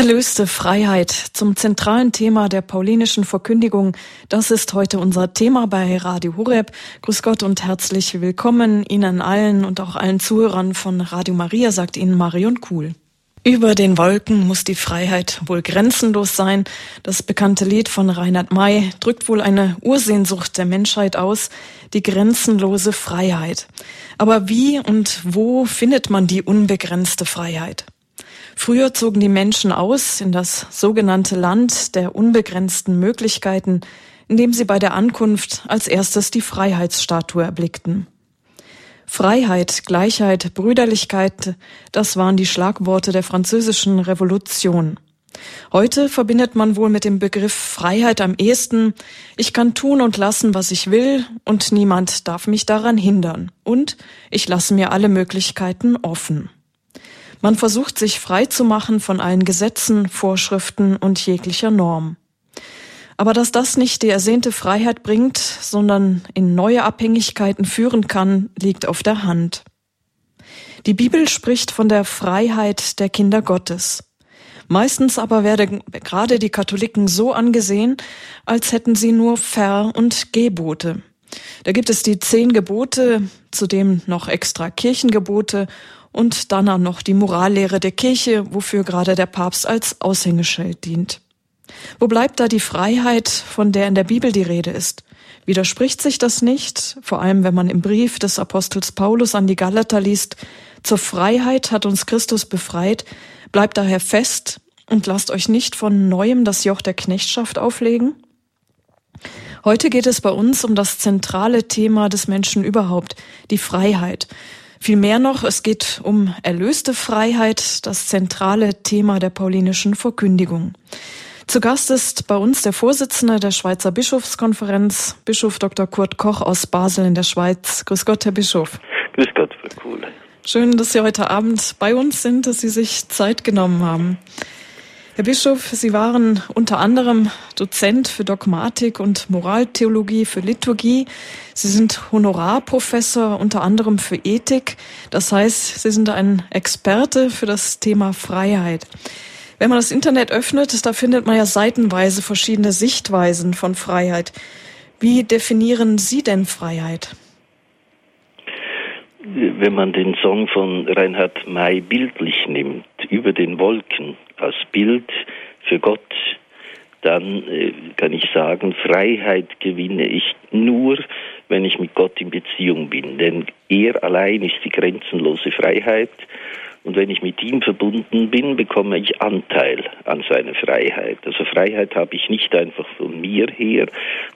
Erlöste Freiheit zum zentralen Thema der paulinischen Verkündigung. Das ist heute unser Thema bei Radio Horeb. Grüß Gott und herzlich willkommen Ihnen allen und auch allen Zuhörern von Radio Maria, sagt Ihnen Marion Kuhl. Über den Wolken muss die Freiheit wohl grenzenlos sein. Das bekannte Lied von Reinhard May drückt wohl eine Ursehnsucht der Menschheit aus, die grenzenlose Freiheit. Aber wie und wo findet man die unbegrenzte Freiheit? Früher zogen die Menschen aus in das sogenannte Land der unbegrenzten Möglichkeiten, indem sie bei der Ankunft als erstes die Freiheitsstatue erblickten. Freiheit, Gleichheit, Brüderlichkeit, das waren die Schlagworte der französischen Revolution. Heute verbindet man wohl mit dem Begriff Freiheit am ehesten, ich kann tun und lassen, was ich will, und niemand darf mich daran hindern, und ich lasse mir alle Möglichkeiten offen. Man versucht sich frei zu machen von allen Gesetzen, Vorschriften und jeglicher Norm. Aber dass das nicht die ersehnte Freiheit bringt, sondern in neue Abhängigkeiten führen kann, liegt auf der Hand. Die Bibel spricht von der Freiheit der Kinder Gottes. Meistens aber werden gerade die Katholiken so angesehen, als hätten sie nur Ver- und Gebote. Da gibt es die zehn Gebote, zudem noch extra Kirchengebote und dann auch noch die Morallehre der Kirche, wofür gerade der Papst als Aushängeschild dient. Wo bleibt da die Freiheit, von der in der Bibel die Rede ist? Widerspricht sich das nicht, vor allem wenn man im Brief des Apostels Paulus an die Galater liest, zur Freiheit hat uns Christus befreit, bleibt daher fest und lasst euch nicht von neuem das Joch der Knechtschaft auflegen? Heute geht es bei uns um das zentrale Thema des Menschen überhaupt, die Freiheit. Vielmehr noch, es geht um erlöste Freiheit, das zentrale Thema der paulinischen Verkündigung. Zu Gast ist bei uns der Vorsitzende der Schweizer Bischofskonferenz, Bischof Dr. Kurt Koch aus Basel in der Schweiz. Grüß Gott, Herr Bischof. Grüß Gott, Frau Kuhle. Schön, dass Sie heute Abend bei uns sind, dass Sie sich Zeit genommen haben. Herr Bischof, Sie waren unter anderem Dozent für Dogmatik und Moraltheologie für Liturgie. Sie sind Honorarprofessor unter anderem für Ethik. Das heißt, Sie sind ein Experte für das Thema Freiheit. Wenn man das Internet öffnet, da findet man ja seitenweise verschiedene Sichtweisen von Freiheit. Wie definieren Sie denn Freiheit? Wenn man den Song von Reinhard May bildlich nimmt, über den Wolken als Bild für Gott, dann äh, kann ich sagen, Freiheit gewinne ich nur, wenn ich mit Gott in Beziehung bin. Denn er allein ist die grenzenlose Freiheit. Und wenn ich mit ihm verbunden bin, bekomme ich Anteil an seiner Freiheit. Also Freiheit habe ich nicht einfach von mir her,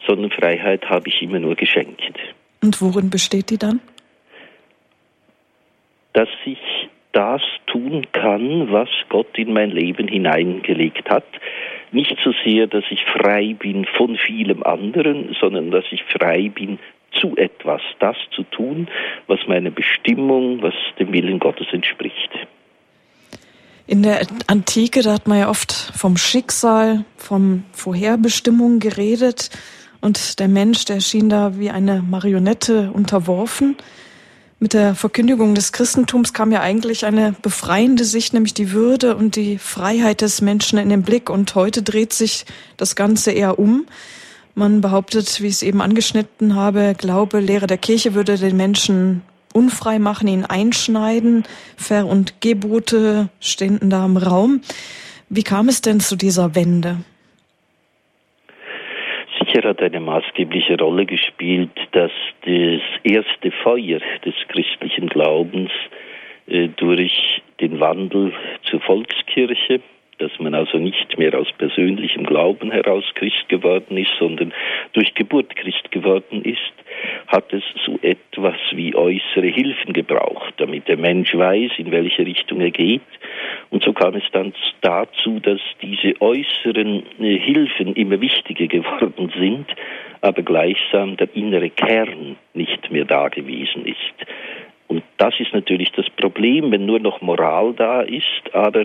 sondern Freiheit habe ich immer nur geschenkt. Und worin besteht die dann? dass ich das tun kann, was Gott in mein Leben hineingelegt hat. Nicht so sehr, dass ich frei bin von vielem anderen, sondern dass ich frei bin zu etwas, das zu tun, was meiner Bestimmung, was dem Willen Gottes entspricht. In der Antike, da hat man ja oft vom Schicksal, von Vorherbestimmung geredet und der Mensch, der schien da wie eine Marionette unterworfen. Mit der Verkündigung des Christentums kam ja eigentlich eine befreiende Sicht, nämlich die Würde und die Freiheit des Menschen in den Blick. Und heute dreht sich das Ganze eher um. Man behauptet, wie ich es eben angeschnitten habe, Glaube, Lehre der Kirche würde den Menschen unfrei machen, ihn einschneiden. Ver- und Gebote ständen da im Raum. Wie kam es denn zu dieser Wende? Sicher hat eine maßgebliche Rolle gespielt, dass das erste Feuer des christlichen Glaubens äh, durch den Wandel zur Volkskirche, dass man also nicht mehr aus persönlichem Glauben heraus Christ geworden ist, sondern durch Geburt Christ geworden ist, hat es so etwas wie äußere Hilfen gebraucht, damit der Mensch weiß, in welche Richtung er geht. Und so kam es dann dazu, dass diese äußeren äh, Hilfen immer wichtiger geworden sind, aber gleichsam der innere Kern nicht mehr da gewesen ist. Und das ist natürlich das Problem, wenn nur noch Moral da ist, aber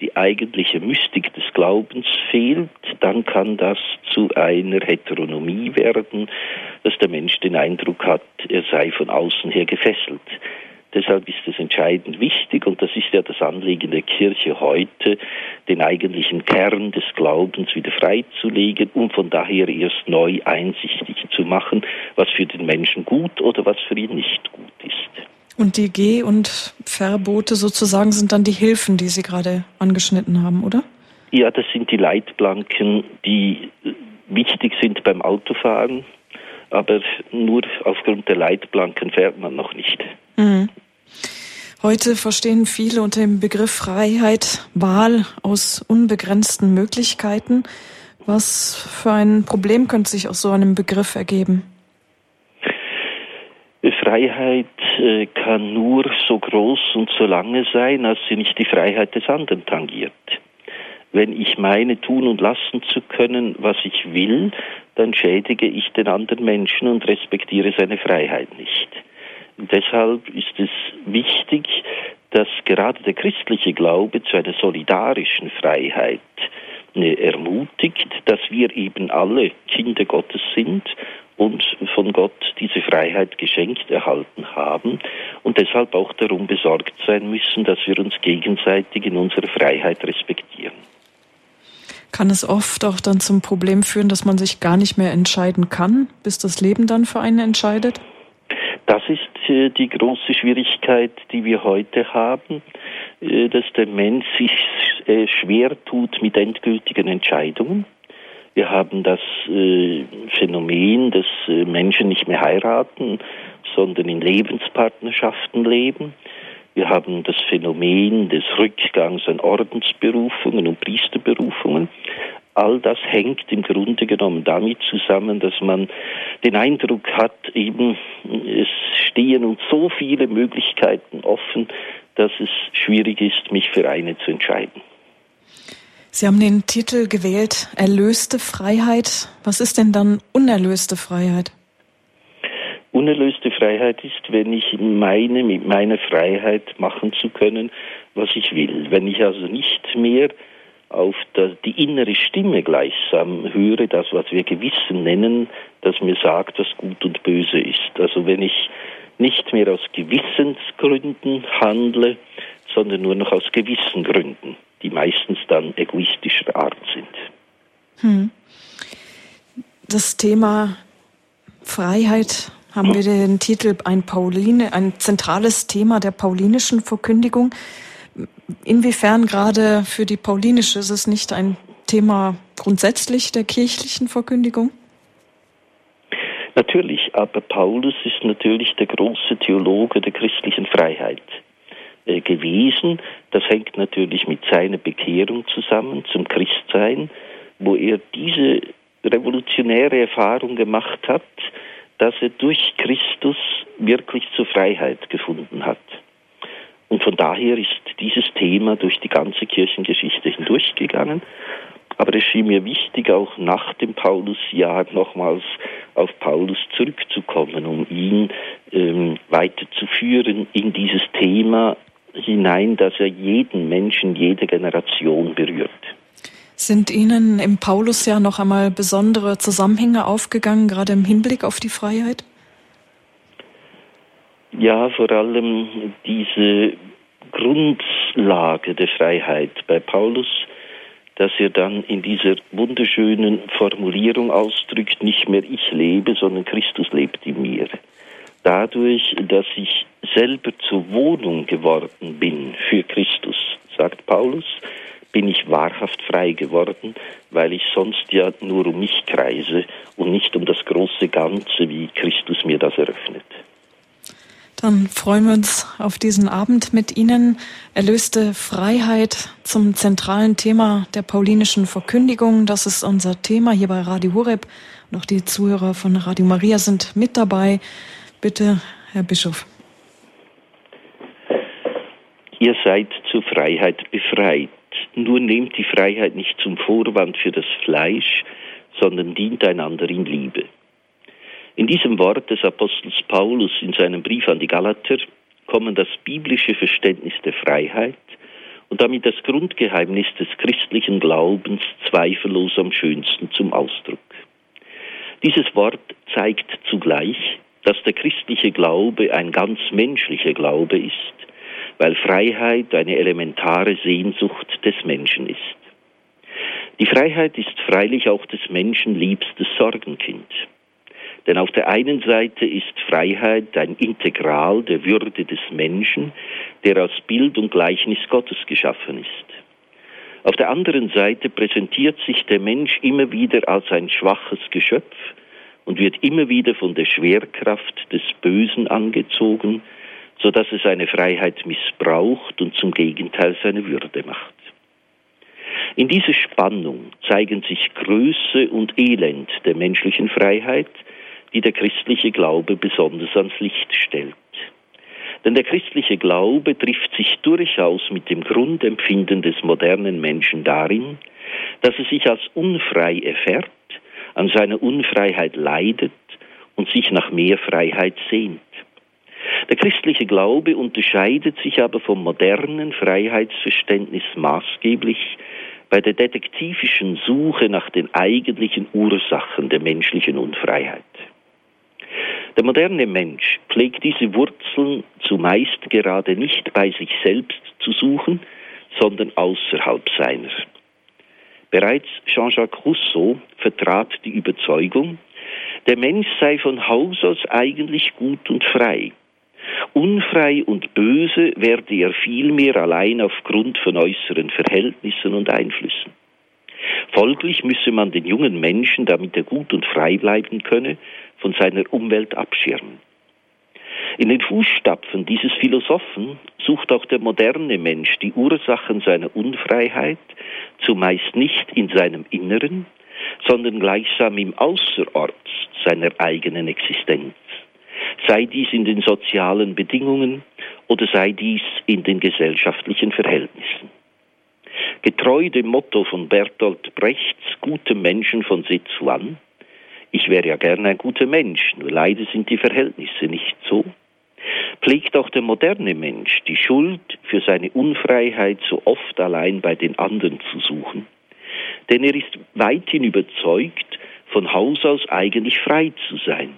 die eigentliche Mystik des Glaubens fehlt, dann kann das zu einer Heteronomie werden, dass der Mensch den Eindruck hat, er sei von außen her gefesselt. Deshalb ist es entscheidend wichtig, und das ist ja das Anliegen der Kirche heute, den eigentlichen Kern des Glaubens wieder freizulegen und von daher erst neu einsichtig zu machen, was für den Menschen gut oder was für ihn nicht gut ist. Und die Geh- und Verbote sozusagen sind dann die Hilfen, die Sie gerade angeschnitten haben, oder? Ja, das sind die Leitplanken, die wichtig sind beim Autofahren, aber nur aufgrund der Leitplanken fährt man noch nicht. Mhm. Heute verstehen viele unter dem Begriff Freiheit Wahl aus unbegrenzten Möglichkeiten. Was für ein Problem könnte sich aus so einem Begriff ergeben? Freiheit äh, kann nur so groß und so lange sein, als sie nicht die Freiheit des anderen tangiert. Wenn ich meine, tun und lassen zu können, was ich will, dann schädige ich den anderen Menschen und respektiere seine Freiheit nicht. Deshalb ist es wichtig, dass gerade der christliche Glaube zu einer solidarischen Freiheit äh, ermutigt, dass wir eben alle Kinder Gottes sind und von Gott diese Freiheit geschenkt erhalten haben und deshalb auch darum besorgt sein müssen, dass wir uns gegenseitig in unserer Freiheit respektieren. Kann es oft auch dann zum Problem führen, dass man sich gar nicht mehr entscheiden kann, bis das Leben dann für einen entscheidet? Das ist äh, die große Schwierigkeit, die wir heute haben, äh, dass der Mensch sich äh, schwer tut mit endgültigen Entscheidungen. Wir haben das Phänomen, dass Menschen nicht mehr heiraten, sondern in Lebenspartnerschaften leben. Wir haben das Phänomen des Rückgangs an Ordensberufungen und Priesterberufungen. All das hängt im Grunde genommen damit zusammen, dass man den Eindruck hat, eben es stehen uns so viele Möglichkeiten offen, dass es schwierig ist, mich für eine zu entscheiden. Sie haben den Titel gewählt, Erlöste Freiheit. Was ist denn dann unerlöste Freiheit? Unerlöste Freiheit ist, wenn ich meine, mit meiner Freiheit machen zu können, was ich will. Wenn ich also nicht mehr auf die innere Stimme gleichsam höre, das, was wir Gewissen nennen, das mir sagt, was gut und böse ist. Also wenn ich nicht mehr aus Gewissensgründen handle, sondern nur noch aus Gewissengründen, die meistens dann egoistischer Art sind. Hm. Das Thema Freiheit haben wir den Titel ein Pauline, ein zentrales Thema der paulinischen Verkündigung. Inwiefern gerade für die paulinische ist es nicht ein Thema grundsätzlich der kirchlichen Verkündigung? Natürlich, aber Paulus ist natürlich der große Theologe der christlichen Freiheit äh, gewesen. Das hängt natürlich mit seiner Bekehrung zusammen zum Christsein, wo er diese revolutionäre Erfahrung gemacht hat, dass er durch Christus wirklich zur Freiheit gefunden hat. Und von daher ist dieses Thema durch die ganze Kirchengeschichte hindurchgegangen. Aber es schien mir wichtig, auch nach dem Paulusjahr nochmals auf Paulus zurückzukommen, um ihn ähm, weiterzuführen in dieses Thema hinein, das er jeden Menschen, jede Generation berührt. Sind Ihnen im Paulusjahr noch einmal besondere Zusammenhänge aufgegangen, gerade im Hinblick auf die Freiheit? Ja, vor allem diese Grundlage der Freiheit bei Paulus, dass er dann in dieser wunderschönen Formulierung ausdrückt, nicht mehr ich lebe, sondern Christus lebt in mir. Dadurch, dass ich selber zur Wohnung geworden bin für Christus, sagt Paulus, bin ich wahrhaft frei geworden, weil ich sonst ja nur um mich kreise und nicht um das große Ganze, wie Christus mir das eröffnet. Dann freuen wir uns auf diesen Abend mit Ihnen. Erlöste Freiheit zum zentralen Thema der paulinischen Verkündigung. Das ist unser Thema hier bei Radio Horeb. Noch die Zuhörer von Radio Maria sind mit dabei. Bitte, Herr Bischof. Ihr seid zur Freiheit befreit. Nur nehmt die Freiheit nicht zum Vorwand für das Fleisch, sondern dient einander in Liebe. In diesem Wort des Apostels Paulus in seinem Brief an die Galater kommen das biblische Verständnis der Freiheit und damit das Grundgeheimnis des christlichen Glaubens zweifellos am schönsten zum Ausdruck. Dieses Wort zeigt zugleich, dass der christliche Glaube ein ganz menschlicher Glaube ist, weil Freiheit eine elementare Sehnsucht des Menschen ist. Die Freiheit ist freilich auch des Menschen liebstes Sorgenkind. Denn auf der einen Seite ist Freiheit ein Integral der Würde des Menschen, der aus Bild und Gleichnis Gottes geschaffen ist. Auf der anderen Seite präsentiert sich der Mensch immer wieder als ein schwaches Geschöpf und wird immer wieder von der Schwerkraft des Bösen angezogen, so dass es seine Freiheit missbraucht und zum Gegenteil seine Würde macht. In dieser Spannung zeigen sich Größe und Elend der menschlichen Freiheit, die der christliche Glaube besonders ans Licht stellt. Denn der christliche Glaube trifft sich durchaus mit dem Grundempfinden des modernen Menschen darin, dass er sich als unfrei erfährt, an seiner Unfreiheit leidet und sich nach mehr Freiheit sehnt. Der christliche Glaube unterscheidet sich aber vom modernen Freiheitsverständnis maßgeblich bei der detektivischen Suche nach den eigentlichen Ursachen der menschlichen Unfreiheit. Der moderne Mensch pflegt diese Wurzeln zumeist gerade nicht bei sich selbst zu suchen, sondern außerhalb seiner. Bereits Jean-Jacques Rousseau vertrat die Überzeugung, der Mensch sei von Haus aus eigentlich gut und frei. Unfrei und böse werde er vielmehr allein aufgrund von äußeren Verhältnissen und Einflüssen. Folglich müsse man den jungen Menschen, damit er gut und frei bleiben könne, von seiner Umwelt abschirmen. In den Fußstapfen dieses Philosophen sucht auch der moderne Mensch die Ursachen seiner Unfreiheit zumeist nicht in seinem Inneren, sondern gleichsam im Außerorts seiner eigenen Existenz. Sei dies in den sozialen Bedingungen oder sei dies in den gesellschaftlichen Verhältnissen. Getreu dem Motto von Bertolt Brechts, gute Menschen von Sitz an, ich wäre ja gern ein guter Mensch, nur leider sind die Verhältnisse nicht so, pflegt auch der moderne Mensch die Schuld für seine Unfreiheit so oft allein bei den anderen zu suchen. Denn er ist weithin überzeugt, von Haus aus eigentlich frei zu sein,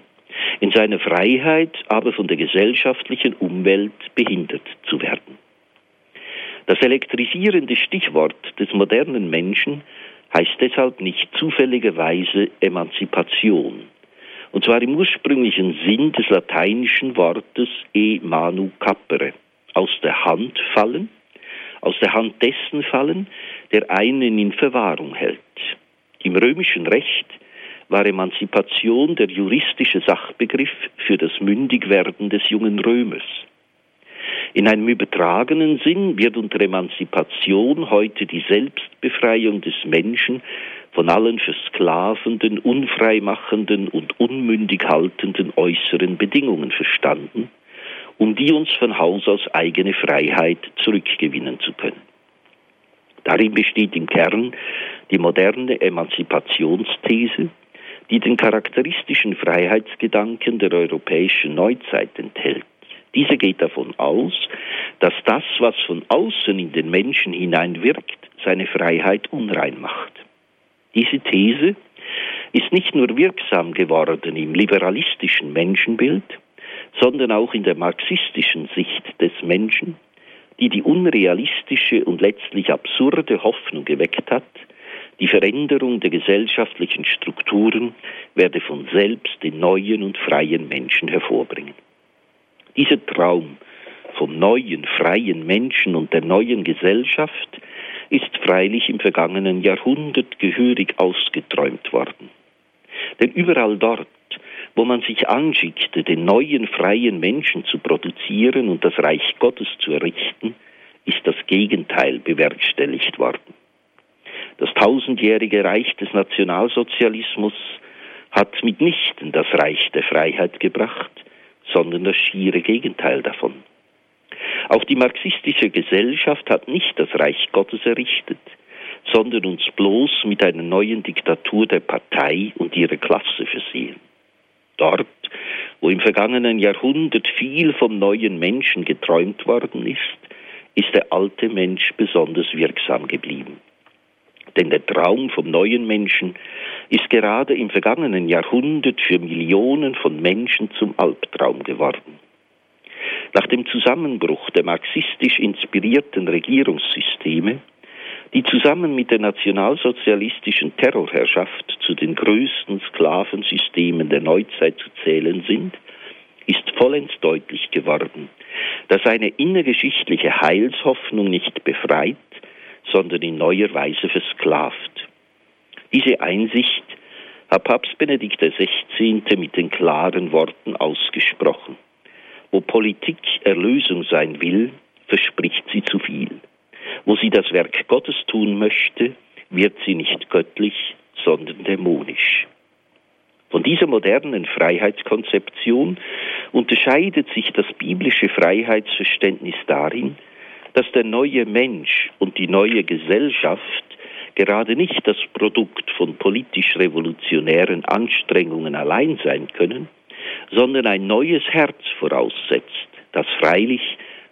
in seiner Freiheit aber von der gesellschaftlichen Umwelt behindert zu werden. Das elektrisierende Stichwort des modernen Menschen heißt deshalb nicht zufälligerweise Emanzipation, und zwar im ursprünglichen Sinn des lateinischen Wortes e manu capere, aus der Hand fallen, aus der Hand dessen fallen, der einen in Verwahrung hält. Im römischen Recht war Emanzipation der juristische Sachbegriff für das Mündigwerden des jungen Römers. In einem übertragenen Sinn wird unter Emanzipation heute die Selbstbefreiung des Menschen von allen versklavenden, unfreimachenden und unmündig haltenden äußeren Bedingungen verstanden, um die uns von Haus aus eigene Freiheit zurückgewinnen zu können. Darin besteht im Kern die moderne Emanzipationsthese, die den charakteristischen Freiheitsgedanken der europäischen Neuzeit enthält. Diese geht davon aus, dass das, was von außen in den Menschen hineinwirkt, seine Freiheit unrein macht. Diese These ist nicht nur wirksam geworden im liberalistischen Menschenbild, sondern auch in der marxistischen Sicht des Menschen, die die unrealistische und letztlich absurde Hoffnung geweckt hat, die Veränderung der gesellschaftlichen Strukturen werde von selbst den neuen und freien Menschen hervorbringen. Dieser Traum vom neuen, freien Menschen und der neuen Gesellschaft ist freilich im vergangenen Jahrhundert gehörig ausgeträumt worden. Denn überall dort, wo man sich anschickte, den neuen freien Menschen zu produzieren und das Reich Gottes zu errichten, ist das Gegenteil bewerkstelligt worden. Das tausendjährige Reich des Nationalsozialismus hat mitnichten das Reich der Freiheit gebracht, sondern das schiere Gegenteil davon. Auch die marxistische Gesellschaft hat nicht das Reich Gottes errichtet, sondern uns bloß mit einer neuen Diktatur der Partei und ihrer Klasse versehen. Dort, wo im vergangenen Jahrhundert viel vom neuen Menschen geträumt worden ist, ist der alte Mensch besonders wirksam geblieben. Denn der Traum vom neuen Menschen ist gerade im vergangenen Jahrhundert für Millionen von Menschen zum Albtraum geworden. Nach dem Zusammenbruch der marxistisch inspirierten Regierungssysteme, die zusammen mit der nationalsozialistischen Terrorherrschaft zu den größten Sklavensystemen der Neuzeit zu zählen sind, ist vollends deutlich geworden, dass eine innergeschichtliche Heilshoffnung nicht befreit, sondern in neuer Weise versklavt. Diese Einsicht hat Papst Benedikt XVI. mit den klaren Worten ausgesprochen. Wo Politik Erlösung sein will, verspricht sie zu viel. Wo sie das Werk Gottes tun möchte, wird sie nicht göttlich, sondern dämonisch. Von dieser modernen Freiheitskonzeption unterscheidet sich das biblische Freiheitsverständnis darin, dass der neue Mensch und die neue Gesellschaft gerade nicht das Produkt von politisch-revolutionären Anstrengungen allein sein können, sondern ein neues Herz voraussetzt, das freilich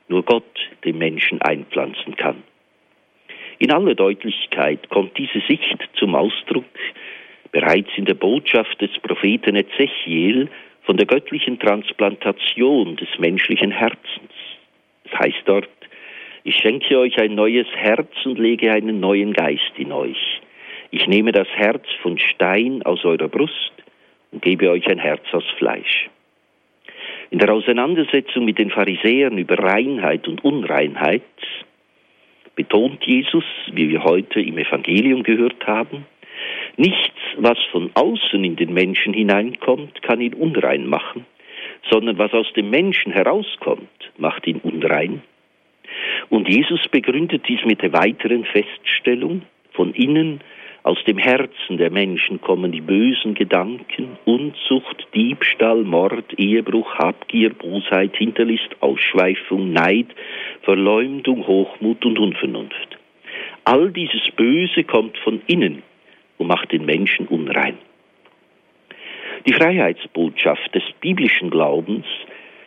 nur Gott dem Menschen einpflanzen kann. In aller Deutlichkeit kommt diese Sicht zum Ausdruck bereits in der Botschaft des Propheten Ezechiel von der göttlichen Transplantation des menschlichen Herzens. Es heißt dort, ich schenke euch ein neues Herz und lege einen neuen Geist in euch. Ich nehme das Herz von Stein aus eurer Brust und gebe euch ein Herz aus Fleisch. In der Auseinandersetzung mit den Pharisäern über Reinheit und Unreinheit betont Jesus, wie wir heute im Evangelium gehört haben, nichts, was von außen in den Menschen hineinkommt, kann ihn unrein machen, sondern was aus dem Menschen herauskommt, macht ihn unrein. Und Jesus begründet dies mit der weiteren Feststellung, von innen aus dem Herzen der Menschen kommen die bösen Gedanken, Unzucht, Diebstahl, Mord, Ehebruch, Habgier, Bosheit, Hinterlist, Ausschweifung, Neid, Verleumdung, Hochmut und Unvernunft. All dieses Böse kommt von innen und macht den Menschen unrein. Die Freiheitsbotschaft des biblischen Glaubens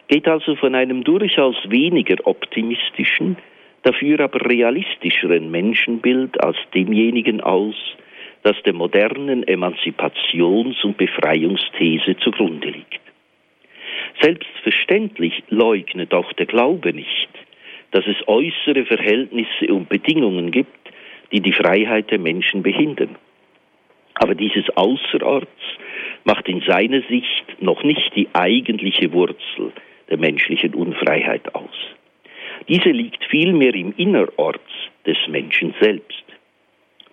geht also von einem durchaus weniger optimistischen, dafür aber realistischeren Menschenbild als demjenigen aus, das der modernen Emanzipations- und Befreiungsthese zugrunde liegt. Selbstverständlich leugnet auch der Glaube nicht, dass es äußere Verhältnisse und Bedingungen gibt, die die Freiheit der Menschen behindern. Aber dieses Außerorts macht in seiner Sicht noch nicht die eigentliche Wurzel der menschlichen Unfreiheit aus. Diese liegt vielmehr im Innerort des Menschen selbst.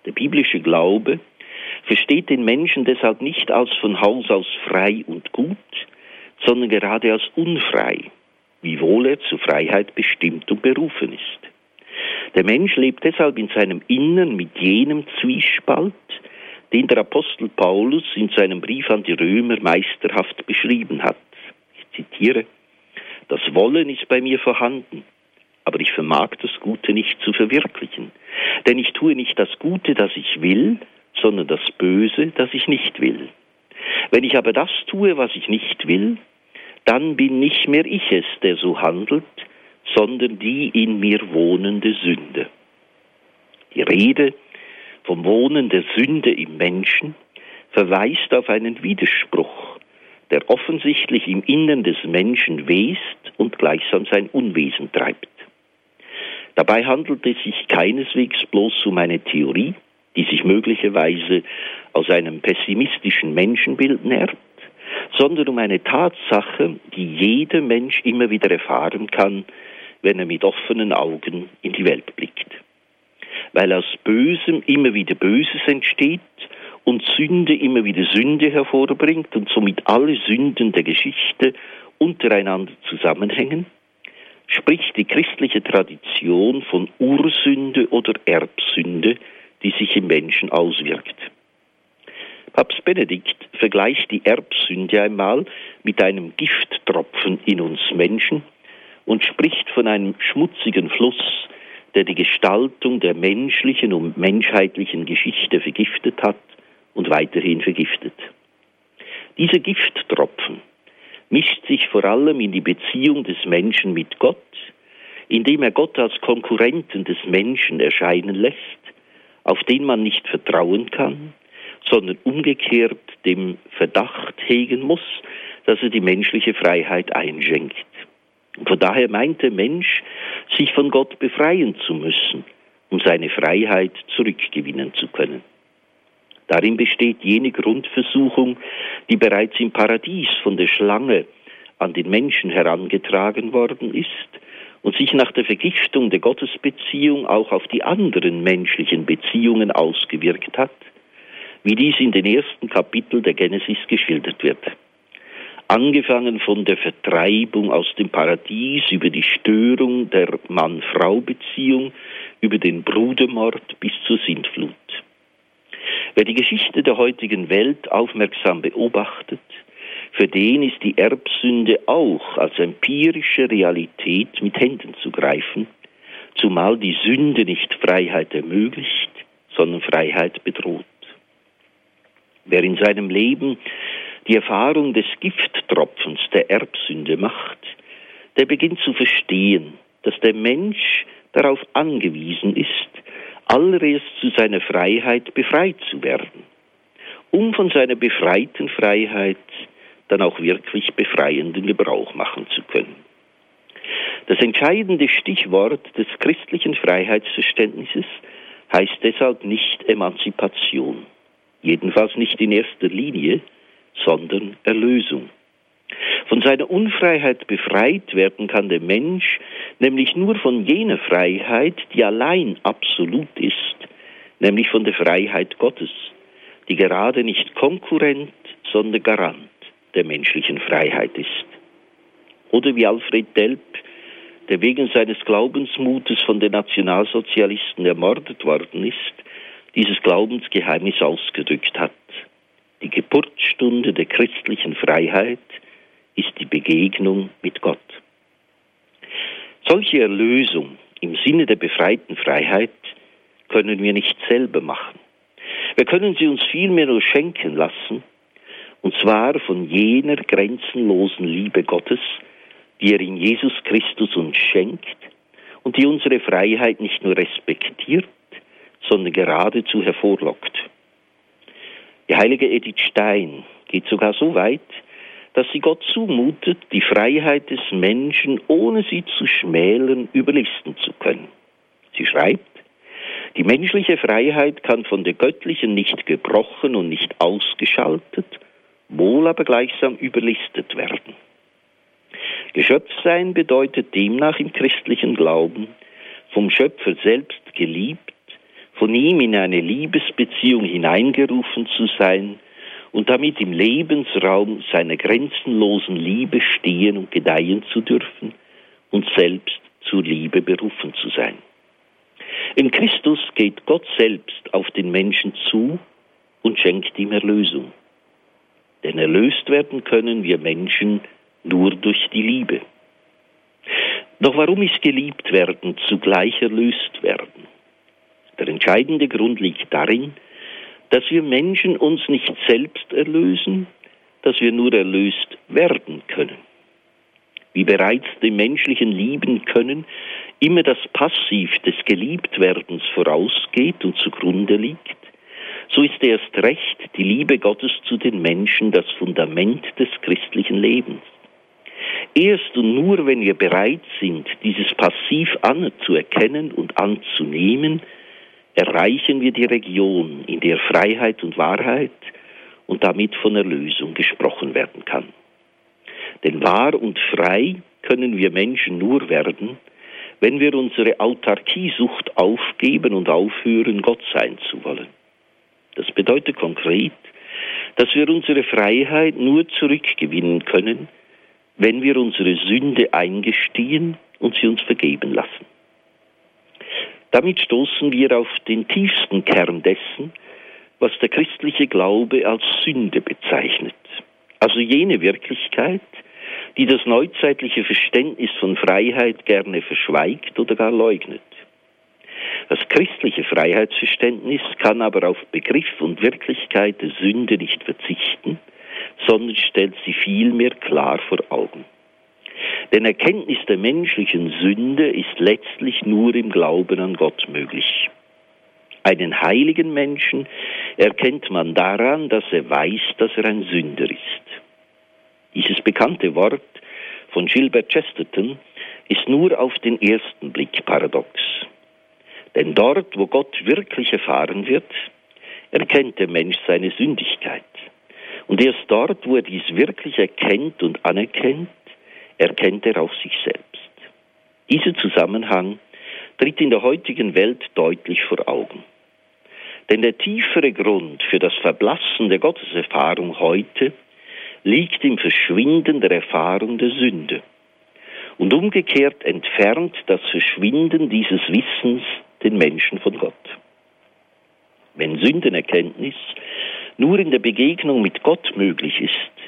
Der biblische Glaube versteht den Menschen deshalb nicht als von Haus aus frei und gut, sondern gerade als unfrei, wiewohl er zur Freiheit bestimmt und berufen ist. Der Mensch lebt deshalb in seinem Innern mit jenem Zwiespalt, den der Apostel Paulus in seinem Brief an die Römer meisterhaft beschrieben hat. Ich zitiere, das Wollen ist bei mir vorhanden, aber ich vermag das Gute nicht zu verwirklichen. Denn ich tue nicht das Gute, das ich will, sondern das Böse, das ich nicht will. Wenn ich aber das tue, was ich nicht will, dann bin nicht mehr ich es, der so handelt, sondern die in mir wohnende Sünde. Die Rede vom Wohnen der Sünde im Menschen verweist auf einen Widerspruch, der offensichtlich im Innern des Menschen west und gleichsam sein Unwesen treibt. Dabei handelt es sich keineswegs bloß um eine Theorie, die sich möglicherweise aus einem pessimistischen Menschenbild nährt, sondern um eine Tatsache, die jeder Mensch immer wieder erfahren kann, wenn er mit offenen Augen in die Welt blickt. Weil aus Bösem immer wieder Böses entsteht und Sünde immer wieder Sünde hervorbringt und somit alle Sünden der Geschichte untereinander zusammenhängen, spricht die christliche Tradition von Ursünde oder Erbsünde, die sich im Menschen auswirkt. Papst Benedikt vergleicht die Erbsünde einmal mit einem Gifttropfen in uns Menschen und spricht von einem schmutzigen Fluss, der die Gestaltung der menschlichen und menschheitlichen Geschichte vergiftet hat und weiterhin vergiftet. Dieser Gifttropfen mischt sich vor allem in die Beziehung des Menschen mit Gott, indem er Gott als Konkurrenten des Menschen erscheinen lässt, auf den man nicht vertrauen kann, sondern umgekehrt dem Verdacht hegen muss, dass er die menschliche Freiheit einschenkt. Und von daher meint der Mensch, sich von Gott befreien zu müssen, um seine Freiheit zurückgewinnen zu können. Darin besteht jene Grundversuchung, die bereits im Paradies von der Schlange an den Menschen herangetragen worden ist und sich nach der Vergiftung der Gottesbeziehung auch auf die anderen menschlichen Beziehungen ausgewirkt hat, wie dies in den ersten Kapiteln der Genesis geschildert wird. Angefangen von der Vertreibung aus dem Paradies über die Störung der Mann-Frau-Beziehung, über den Brudermord bis zur Sintflut. Wer die Geschichte der heutigen Welt aufmerksam beobachtet, für den ist die Erbsünde auch als empirische Realität mit Händen zu greifen, zumal die Sünde nicht Freiheit ermöglicht, sondern Freiheit bedroht. Wer in seinem Leben die Erfahrung des Gifttropfens der Erbsünde macht, der beginnt zu verstehen, dass der Mensch darauf angewiesen ist, allererst zu seiner Freiheit befreit zu werden, um von seiner befreiten Freiheit dann auch wirklich befreienden Gebrauch machen zu können. Das entscheidende Stichwort des christlichen Freiheitsverständnisses heißt deshalb nicht Emanzipation, jedenfalls nicht in erster Linie, sondern Erlösung. Von seiner Unfreiheit befreit werden kann der Mensch nämlich nur von jener Freiheit, die allein absolut ist, nämlich von der Freiheit Gottes, die gerade nicht Konkurrent, sondern Garant der menschlichen Freiheit ist. Oder wie Alfred Delp, der wegen seines Glaubensmutes von den Nationalsozialisten ermordet worden ist, dieses Glaubensgeheimnis ausgedrückt hat. Die Geburtsstunde der christlichen Freiheit ist die Begegnung mit Gott. Solche Erlösung im Sinne der befreiten Freiheit können wir nicht selber machen. Wir können sie uns vielmehr nur schenken lassen, und zwar von jener grenzenlosen Liebe Gottes, die er in Jesus Christus uns schenkt und die unsere Freiheit nicht nur respektiert, sondern geradezu hervorlockt. Die heilige Edith Stein geht sogar so weit, dass sie Gott zumutet, die Freiheit des Menschen, ohne sie zu schmälern, überlisten zu können. Sie schreibt, die menschliche Freiheit kann von der göttlichen nicht gebrochen und nicht ausgeschaltet, wohl aber gleichsam überlistet werden. Geschöpfsein bedeutet demnach im christlichen Glauben, vom Schöpfer selbst geliebt, von ihm in eine Liebesbeziehung hineingerufen zu sein, und damit im Lebensraum seiner grenzenlosen Liebe stehen und gedeihen zu dürfen und selbst zur Liebe berufen zu sein. In Christus geht Gott selbst auf den Menschen zu und schenkt ihm Erlösung. Denn erlöst werden können wir Menschen nur durch die Liebe. Doch warum ist geliebt werden zugleich erlöst werden? Der entscheidende Grund liegt darin, dass wir Menschen uns nicht selbst erlösen, dass wir nur erlöst werden können. Wie bereits dem menschlichen Lieben können immer das Passiv des Geliebtwerdens vorausgeht und zugrunde liegt, so ist erst recht die Liebe Gottes zu den Menschen das Fundament des christlichen Lebens. Erst und nur wenn wir bereit sind, dieses Passiv anzuerkennen und anzunehmen, erreichen wir die Region, in der Freiheit und Wahrheit und damit von Erlösung gesprochen werden kann. Denn wahr und frei können wir Menschen nur werden, wenn wir unsere Autarkiesucht aufgeben und aufhören, Gott sein zu wollen. Das bedeutet konkret, dass wir unsere Freiheit nur zurückgewinnen können, wenn wir unsere Sünde eingestehen und sie uns vergeben lassen. Damit stoßen wir auf den tiefsten Kern dessen, was der christliche Glaube als Sünde bezeichnet. Also jene Wirklichkeit, die das neuzeitliche Verständnis von Freiheit gerne verschweigt oder gar leugnet. Das christliche Freiheitsverständnis kann aber auf Begriff und Wirklichkeit der Sünde nicht verzichten, sondern stellt sie vielmehr klar vor Augen. Denn Erkenntnis der menschlichen Sünde ist letztlich nur im Glauben an Gott möglich. Einen heiligen Menschen erkennt man daran, dass er weiß, dass er ein Sünder ist. Dieses bekannte Wort von Gilbert Chesterton ist nur auf den ersten Blick paradox. Denn dort, wo Gott wirklich erfahren wird, erkennt der Mensch seine Sündigkeit. Und erst dort, wo er dies wirklich erkennt und anerkennt, erkennt er auch sich selbst. Dieser Zusammenhang tritt in der heutigen Welt deutlich vor Augen. Denn der tiefere Grund für das Verblassen der Gotteserfahrung heute liegt im Verschwinden der Erfahrung der Sünde. Und umgekehrt entfernt das Verschwinden dieses Wissens den Menschen von Gott. Wenn Sündenerkenntnis nur in der Begegnung mit Gott möglich ist,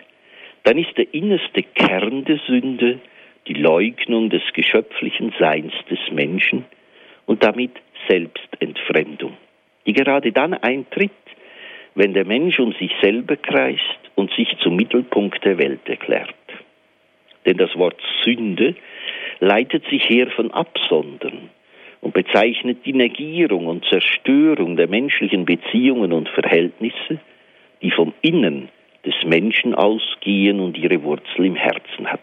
dann ist der innerste Kern der Sünde die Leugnung des geschöpflichen Seins des Menschen und damit Selbstentfremdung, die gerade dann eintritt, wenn der Mensch um sich selber kreist und sich zum Mittelpunkt der Welt erklärt. Denn das Wort Sünde leitet sich her von Absondern und bezeichnet die Negierung und Zerstörung der menschlichen Beziehungen und Verhältnisse, die vom Innen Menschen ausgehen und ihre Wurzel im Herzen hat.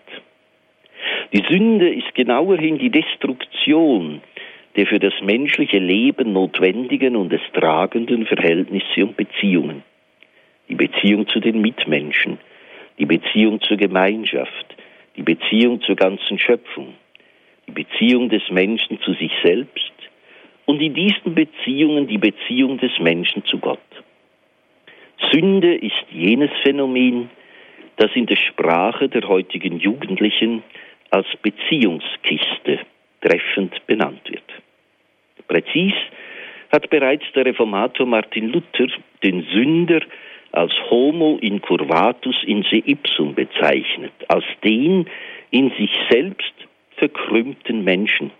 Die Sünde ist genauerhin die Destruktion der für das menschliche Leben notwendigen und es tragenden Verhältnisse und Beziehungen. Die Beziehung zu den Mitmenschen, die Beziehung zur Gemeinschaft, die Beziehung zur ganzen Schöpfung, die Beziehung des Menschen zu sich selbst und in diesen Beziehungen die Beziehung des Menschen zu Gott. Sünde ist jenes Phänomen, das in der Sprache der heutigen Jugendlichen als Beziehungskiste treffend benannt wird. Präzis hat bereits der Reformator Martin Luther den Sünder als Homo incurvatus in se ipsum bezeichnet, als den in sich selbst verkrümmten Menschen,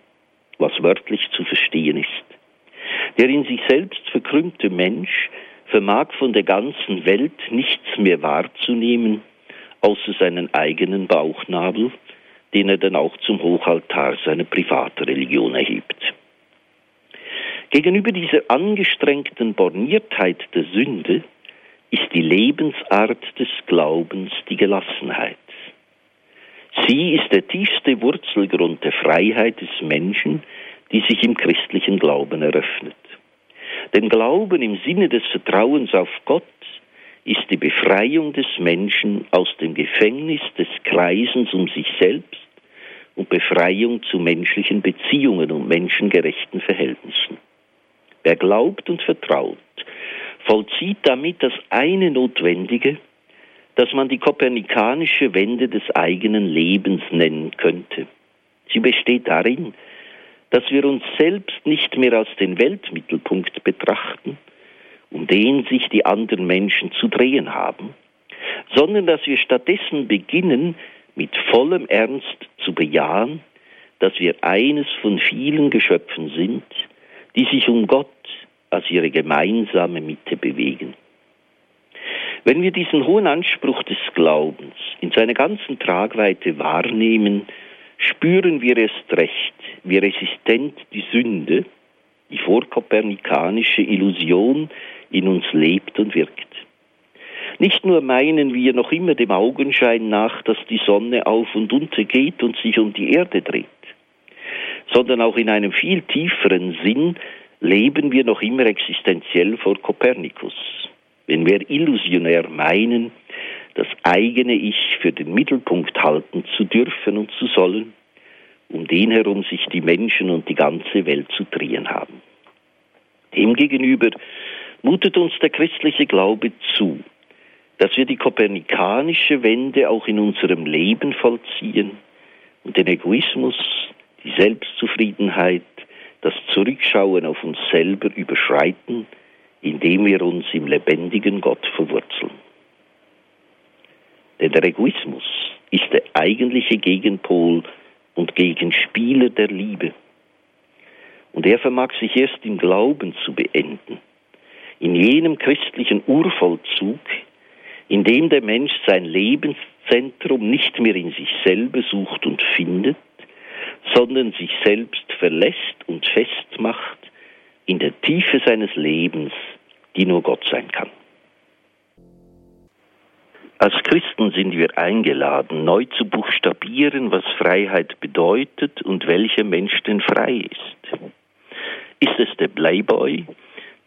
was wörtlich zu verstehen ist. Der in sich selbst verkrümmte Mensch vermag von der ganzen Welt nichts mehr wahrzunehmen, außer seinen eigenen Bauchnabel, den er dann auch zum Hochaltar seiner Privatreligion erhebt. Gegenüber dieser angestrengten Borniertheit der Sünde ist die Lebensart des Glaubens die Gelassenheit. Sie ist der tiefste Wurzelgrund der Freiheit des Menschen, die sich im christlichen Glauben eröffnet. Denn Glauben im Sinne des Vertrauens auf Gott ist die Befreiung des Menschen aus dem Gefängnis des Kreisens um sich selbst und Befreiung zu menschlichen Beziehungen und menschengerechten Verhältnissen. Wer glaubt und vertraut, vollzieht damit das eine Notwendige, das man die kopernikanische Wende des eigenen Lebens nennen könnte. Sie besteht darin, dass wir uns selbst nicht mehr als den Weltmittelpunkt betrachten, um den sich die anderen Menschen zu drehen haben, sondern dass wir stattdessen beginnen, mit vollem Ernst zu bejahen, dass wir eines von vielen Geschöpfen sind, die sich um Gott als ihre gemeinsame Mitte bewegen. Wenn wir diesen hohen Anspruch des Glaubens in seiner ganzen Tragweite wahrnehmen, spüren wir erst recht, wie resistent die Sünde, die vorkopernikanische Illusion in uns lebt und wirkt. Nicht nur meinen wir noch immer dem Augenschein nach, dass die Sonne auf und unter geht und sich um die Erde dreht, sondern auch in einem viel tieferen Sinn leben wir noch immer existenziell vor Kopernikus wenn wir illusionär meinen, das eigene Ich für den Mittelpunkt halten zu dürfen und zu sollen, um den herum sich die Menschen und die ganze Welt zu drehen haben. Demgegenüber mutet uns der christliche Glaube zu, dass wir die kopernikanische Wende auch in unserem Leben vollziehen und den Egoismus, die Selbstzufriedenheit, das Zurückschauen auf uns selber überschreiten indem wir uns im lebendigen Gott verwurzeln. Denn der Egoismus ist der eigentliche Gegenpol und Gegenspieler der Liebe. Und er vermag sich erst im Glauben zu beenden, in jenem christlichen Urvollzug, in dem der Mensch sein Lebenszentrum nicht mehr in sich selber sucht und findet, sondern sich selbst verlässt und festmacht in der Tiefe seines Lebens die nur Gott sein kann. Als Christen sind wir eingeladen, neu zu buchstabieren, was Freiheit bedeutet und welcher Mensch denn frei ist. Ist es der Playboy,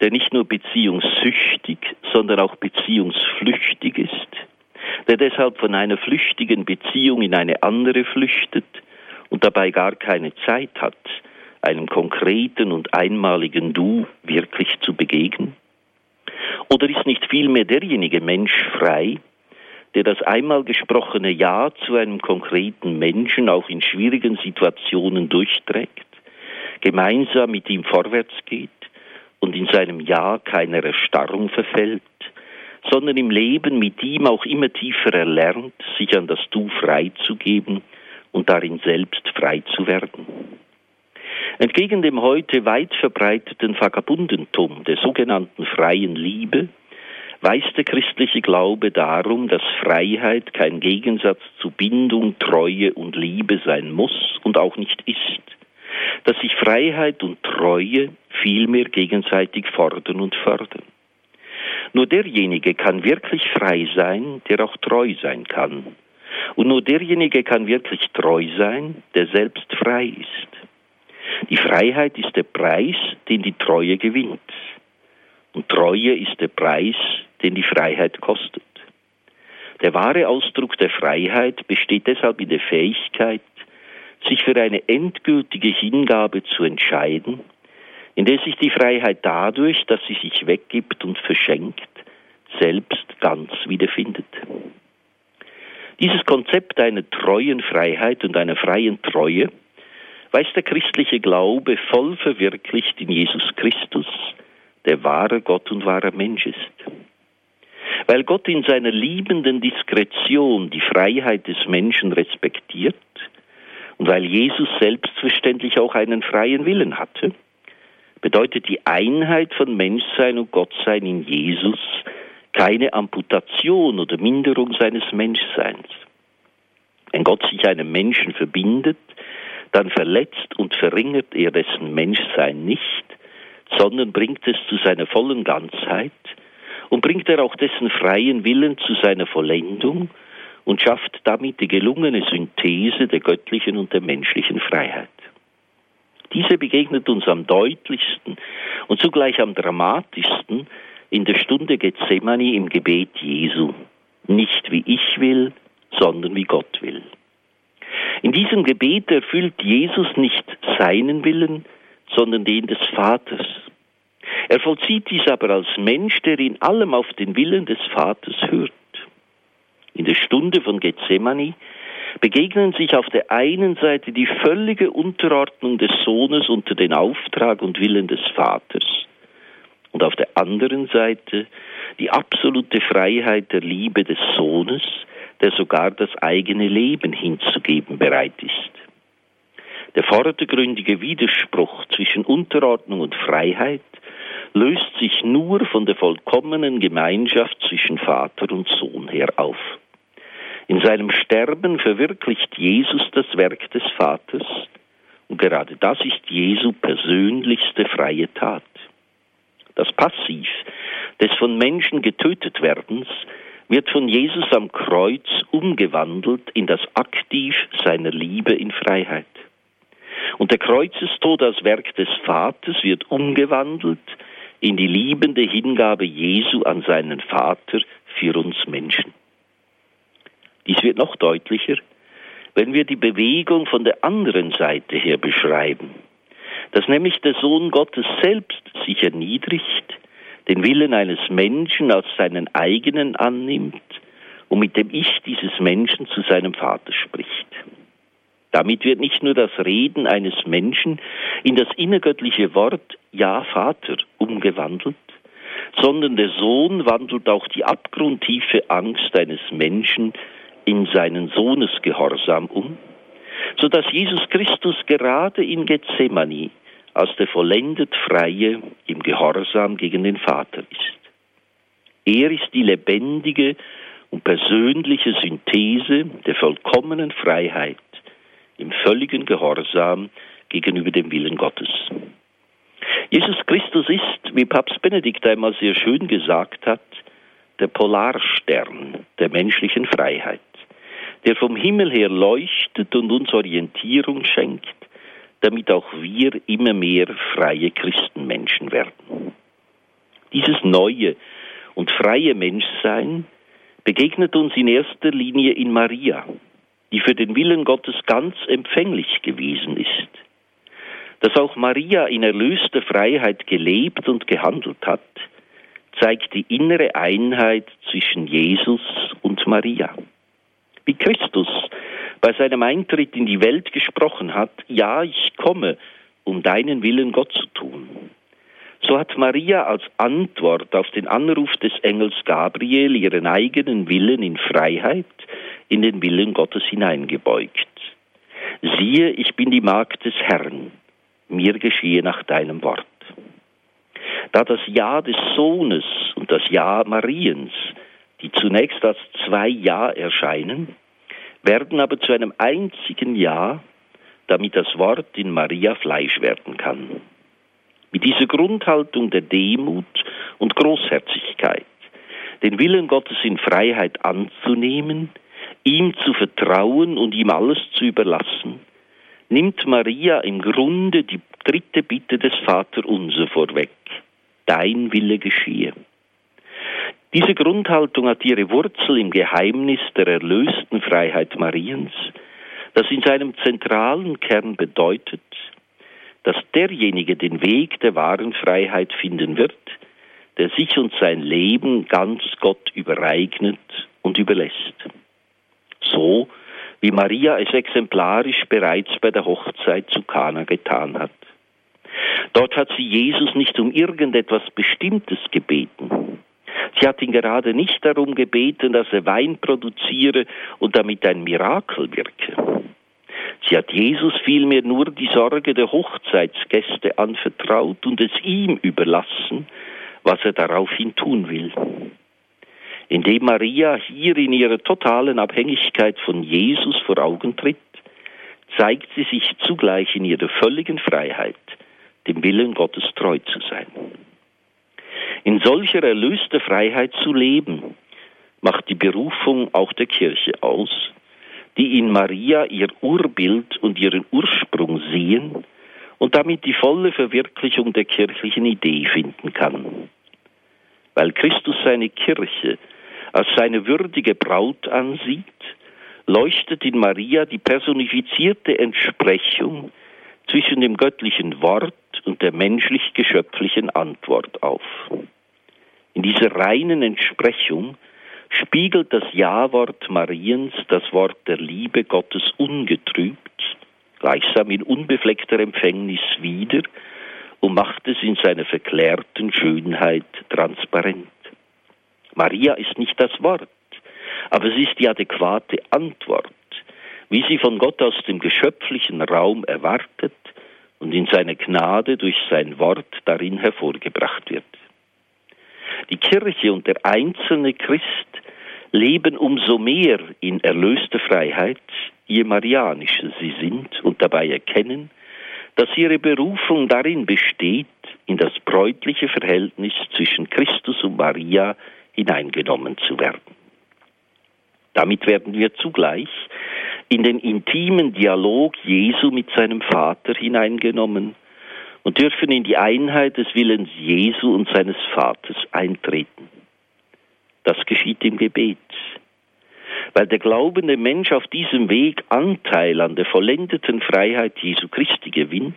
der nicht nur beziehungssüchtig, sondern auch beziehungsflüchtig ist, der deshalb von einer flüchtigen Beziehung in eine andere flüchtet und dabei gar keine Zeit hat, einem konkreten und einmaligen Du wirklich zu begegnen? Oder ist nicht vielmehr derjenige Mensch frei, der das einmal gesprochene Ja zu einem konkreten Menschen auch in schwierigen Situationen durchträgt, gemeinsam mit ihm vorwärts geht und in seinem Ja keiner Erstarrung verfällt, sondern im Leben mit ihm auch immer tiefer erlernt, sich an das Du freizugeben und darin selbst frei zu werden. Entgegen dem heute weit verbreiteten Vagabundentum der sogenannten freien Liebe weist der christliche Glaube darum, dass Freiheit kein Gegensatz zu Bindung, Treue und Liebe sein muss und auch nicht ist, dass sich Freiheit und Treue vielmehr gegenseitig fordern und fördern. Nur derjenige kann wirklich frei sein, der auch treu sein kann. Und nur derjenige kann wirklich treu sein, der selbst frei ist. Die Freiheit ist der Preis, den die Treue gewinnt. Und Treue ist der Preis, den die Freiheit kostet. Der wahre Ausdruck der Freiheit besteht deshalb in der Fähigkeit, sich für eine endgültige Hingabe zu entscheiden, in der sich die Freiheit dadurch, dass sie sich weggibt und verschenkt, selbst ganz wiederfindet. Dieses Konzept einer treuen Freiheit und einer freien Treue weist der christliche Glaube voll verwirklicht in Jesus Christus, der wahre Gott und wahrer Mensch ist. Weil Gott in seiner liebenden Diskretion die Freiheit des Menschen respektiert und weil Jesus selbstverständlich auch einen freien Willen hatte, bedeutet die Einheit von Menschsein und Gottsein in Jesus keine Amputation oder Minderung seines Menschseins. Wenn Gott sich einem Menschen verbindet, dann verletzt und verringert er dessen Menschsein nicht, sondern bringt es zu seiner vollen Ganzheit und bringt er auch dessen freien Willen zu seiner Vollendung und schafft damit die gelungene Synthese der göttlichen und der menschlichen Freiheit. Diese begegnet uns am deutlichsten und zugleich am dramatischsten in der Stunde Gethsemane im Gebet Jesu. Nicht wie ich will, sondern wie Gott will. In diesem Gebet erfüllt Jesus nicht seinen Willen, sondern den des Vaters. Er vollzieht dies aber als Mensch, der in allem auf den Willen des Vaters hört. In der Stunde von Gethsemane begegnen sich auf der einen Seite die völlige Unterordnung des Sohnes unter den Auftrag und Willen des Vaters und auf der anderen Seite die absolute Freiheit der Liebe des Sohnes, der sogar das eigene Leben hinzugeben bereit ist. Der vordergründige Widerspruch zwischen Unterordnung und Freiheit löst sich nur von der vollkommenen Gemeinschaft zwischen Vater und Sohn her auf. In seinem Sterben verwirklicht Jesus das Werk des Vaters und gerade das ist Jesu persönlichste freie Tat. Das Passiv des von Menschen getötet werdens wird von Jesus am Kreuz umgewandelt in das Aktiv seiner Liebe in Freiheit. Und der Kreuzestod als Werk des Vaters wird umgewandelt in die liebende Hingabe Jesu an seinen Vater für uns Menschen. Dies wird noch deutlicher, wenn wir die Bewegung von der anderen Seite her beschreiben, dass nämlich der Sohn Gottes selbst sich erniedrigt, den Willen eines Menschen als seinen eigenen annimmt und mit dem Ich dieses Menschen zu seinem Vater spricht. Damit wird nicht nur das Reden eines Menschen in das innergöttliche Wort Ja Vater umgewandelt, sondern der Sohn wandelt auch die abgrundtiefe Angst eines Menschen in seinen Sohnesgehorsam um, so dass Jesus Christus gerade in Gethsemane als der vollendet Freie im Gehorsam gegen den Vater ist. Er ist die lebendige und persönliche Synthese der vollkommenen Freiheit im völligen Gehorsam gegenüber dem Willen Gottes. Jesus Christus ist, wie Papst Benedikt einmal sehr schön gesagt hat, der Polarstern der menschlichen Freiheit, der vom Himmel her leuchtet und uns Orientierung schenkt, damit auch wir immer mehr freie Christenmenschen werden. Dieses neue und freie Menschsein begegnet uns in erster Linie in Maria, die für den Willen Gottes ganz empfänglich gewesen ist. Dass auch Maria in erlöster Freiheit gelebt und gehandelt hat, zeigt die innere Einheit zwischen Jesus und Maria. Wie Christus bei seinem Eintritt in die Welt gesprochen hat, ja, ich komme, um deinen Willen Gott zu tun. So hat Maria als Antwort auf den Anruf des Engels Gabriel ihren eigenen Willen in Freiheit in den Willen Gottes hineingebeugt. Siehe, ich bin die Magd des Herrn, mir geschehe nach deinem Wort. Da das Ja des Sohnes und das Ja Mariens, die zunächst als zwei Ja erscheinen, werden aber zu einem einzigen Ja, damit das Wort in Maria Fleisch werden kann. Mit dieser Grundhaltung der Demut und Großherzigkeit, den Willen Gottes in Freiheit anzunehmen, ihm zu vertrauen und ihm alles zu überlassen, nimmt Maria im Grunde die dritte Bitte des Vater unser vorweg. Dein Wille geschehe. Diese Grundhaltung hat ihre Wurzel im Geheimnis der erlösten Freiheit Mariens, das in seinem zentralen Kern bedeutet, dass derjenige den Weg der wahren Freiheit finden wird, der sich und sein Leben ganz Gott übereignet und überlässt. So wie Maria es exemplarisch bereits bei der Hochzeit zu Kana getan hat. Dort hat sie Jesus nicht um irgendetwas Bestimmtes gebeten. Sie hat ihn gerade nicht darum gebeten, dass er Wein produziere und damit ein Mirakel wirke. Sie hat Jesus vielmehr nur die Sorge der Hochzeitsgäste anvertraut und es ihm überlassen, was er daraufhin tun will. Indem Maria hier in ihrer totalen Abhängigkeit von Jesus vor Augen tritt, zeigt sie sich zugleich in ihrer völligen Freiheit, dem Willen Gottes treu zu sein. In solcher erlöster Freiheit zu leben, macht die Berufung auch der Kirche aus, die in Maria ihr Urbild und ihren Ursprung sehen und damit die volle Verwirklichung der kirchlichen Idee finden kann. Weil Christus seine Kirche als seine würdige Braut ansieht, leuchtet in Maria die personifizierte Entsprechung zwischen dem göttlichen Wort und der menschlich-geschöpflichen Antwort auf. In dieser reinen Entsprechung spiegelt das Ja-Wort Mariens das Wort der Liebe Gottes ungetrübt, gleichsam in unbefleckter Empfängnis wider und macht es in seiner verklärten Schönheit transparent. Maria ist nicht das Wort, aber sie ist die adäquate Antwort, wie sie von Gott aus dem geschöpflichen Raum erwartet und in seiner Gnade durch sein Wort darin hervorgebracht wird. Die Kirche und der einzelne Christ leben umso mehr in erlöster Freiheit, je marianischer sie sind und dabei erkennen, dass ihre Berufung darin besteht, in das bräutliche Verhältnis zwischen Christus und Maria hineingenommen zu werden. Damit werden wir zugleich in den intimen Dialog Jesu mit seinem Vater hineingenommen und dürfen in die Einheit des Willens Jesu und seines Vaters eintreten. Das geschieht im Gebet. Weil der glaubende Mensch auf diesem Weg Anteil an der vollendeten Freiheit Jesu Christi gewinnt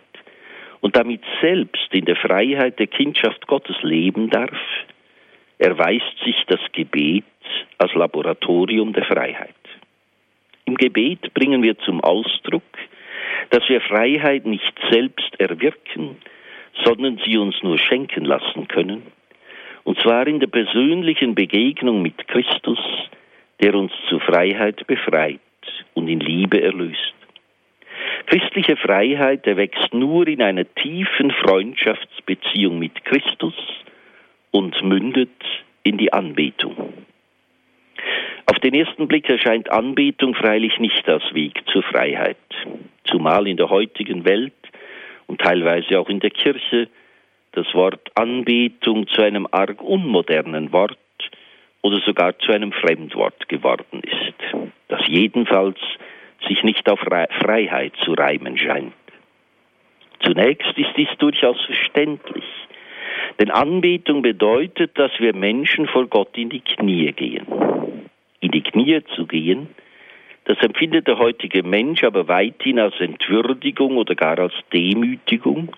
und damit selbst in der Freiheit der Kindschaft Gottes leben darf, erweist sich das Gebet als Laboratorium der Freiheit. Im Gebet bringen wir zum Ausdruck, dass wir Freiheit nicht selbst erwirken, sondern sie uns nur schenken lassen können, und zwar in der persönlichen Begegnung mit Christus, der uns zur Freiheit befreit und in Liebe erlöst. Christliche Freiheit erwächst nur in einer tiefen Freundschaftsbeziehung mit Christus und mündet in die Anbetung. Auf den ersten Blick erscheint Anbetung freilich nicht als Weg zur Freiheit, zumal in der heutigen Welt und teilweise auch in der Kirche das Wort Anbetung zu einem arg unmodernen Wort oder sogar zu einem Fremdwort geworden ist, das jedenfalls sich nicht auf Freiheit zu reimen scheint. Zunächst ist dies durchaus verständlich, denn Anbetung bedeutet, dass wir Menschen vor Gott in die Knie gehen. In die Knie zu gehen, das empfindet der heutige Mensch aber weithin als Entwürdigung oder gar als Demütigung,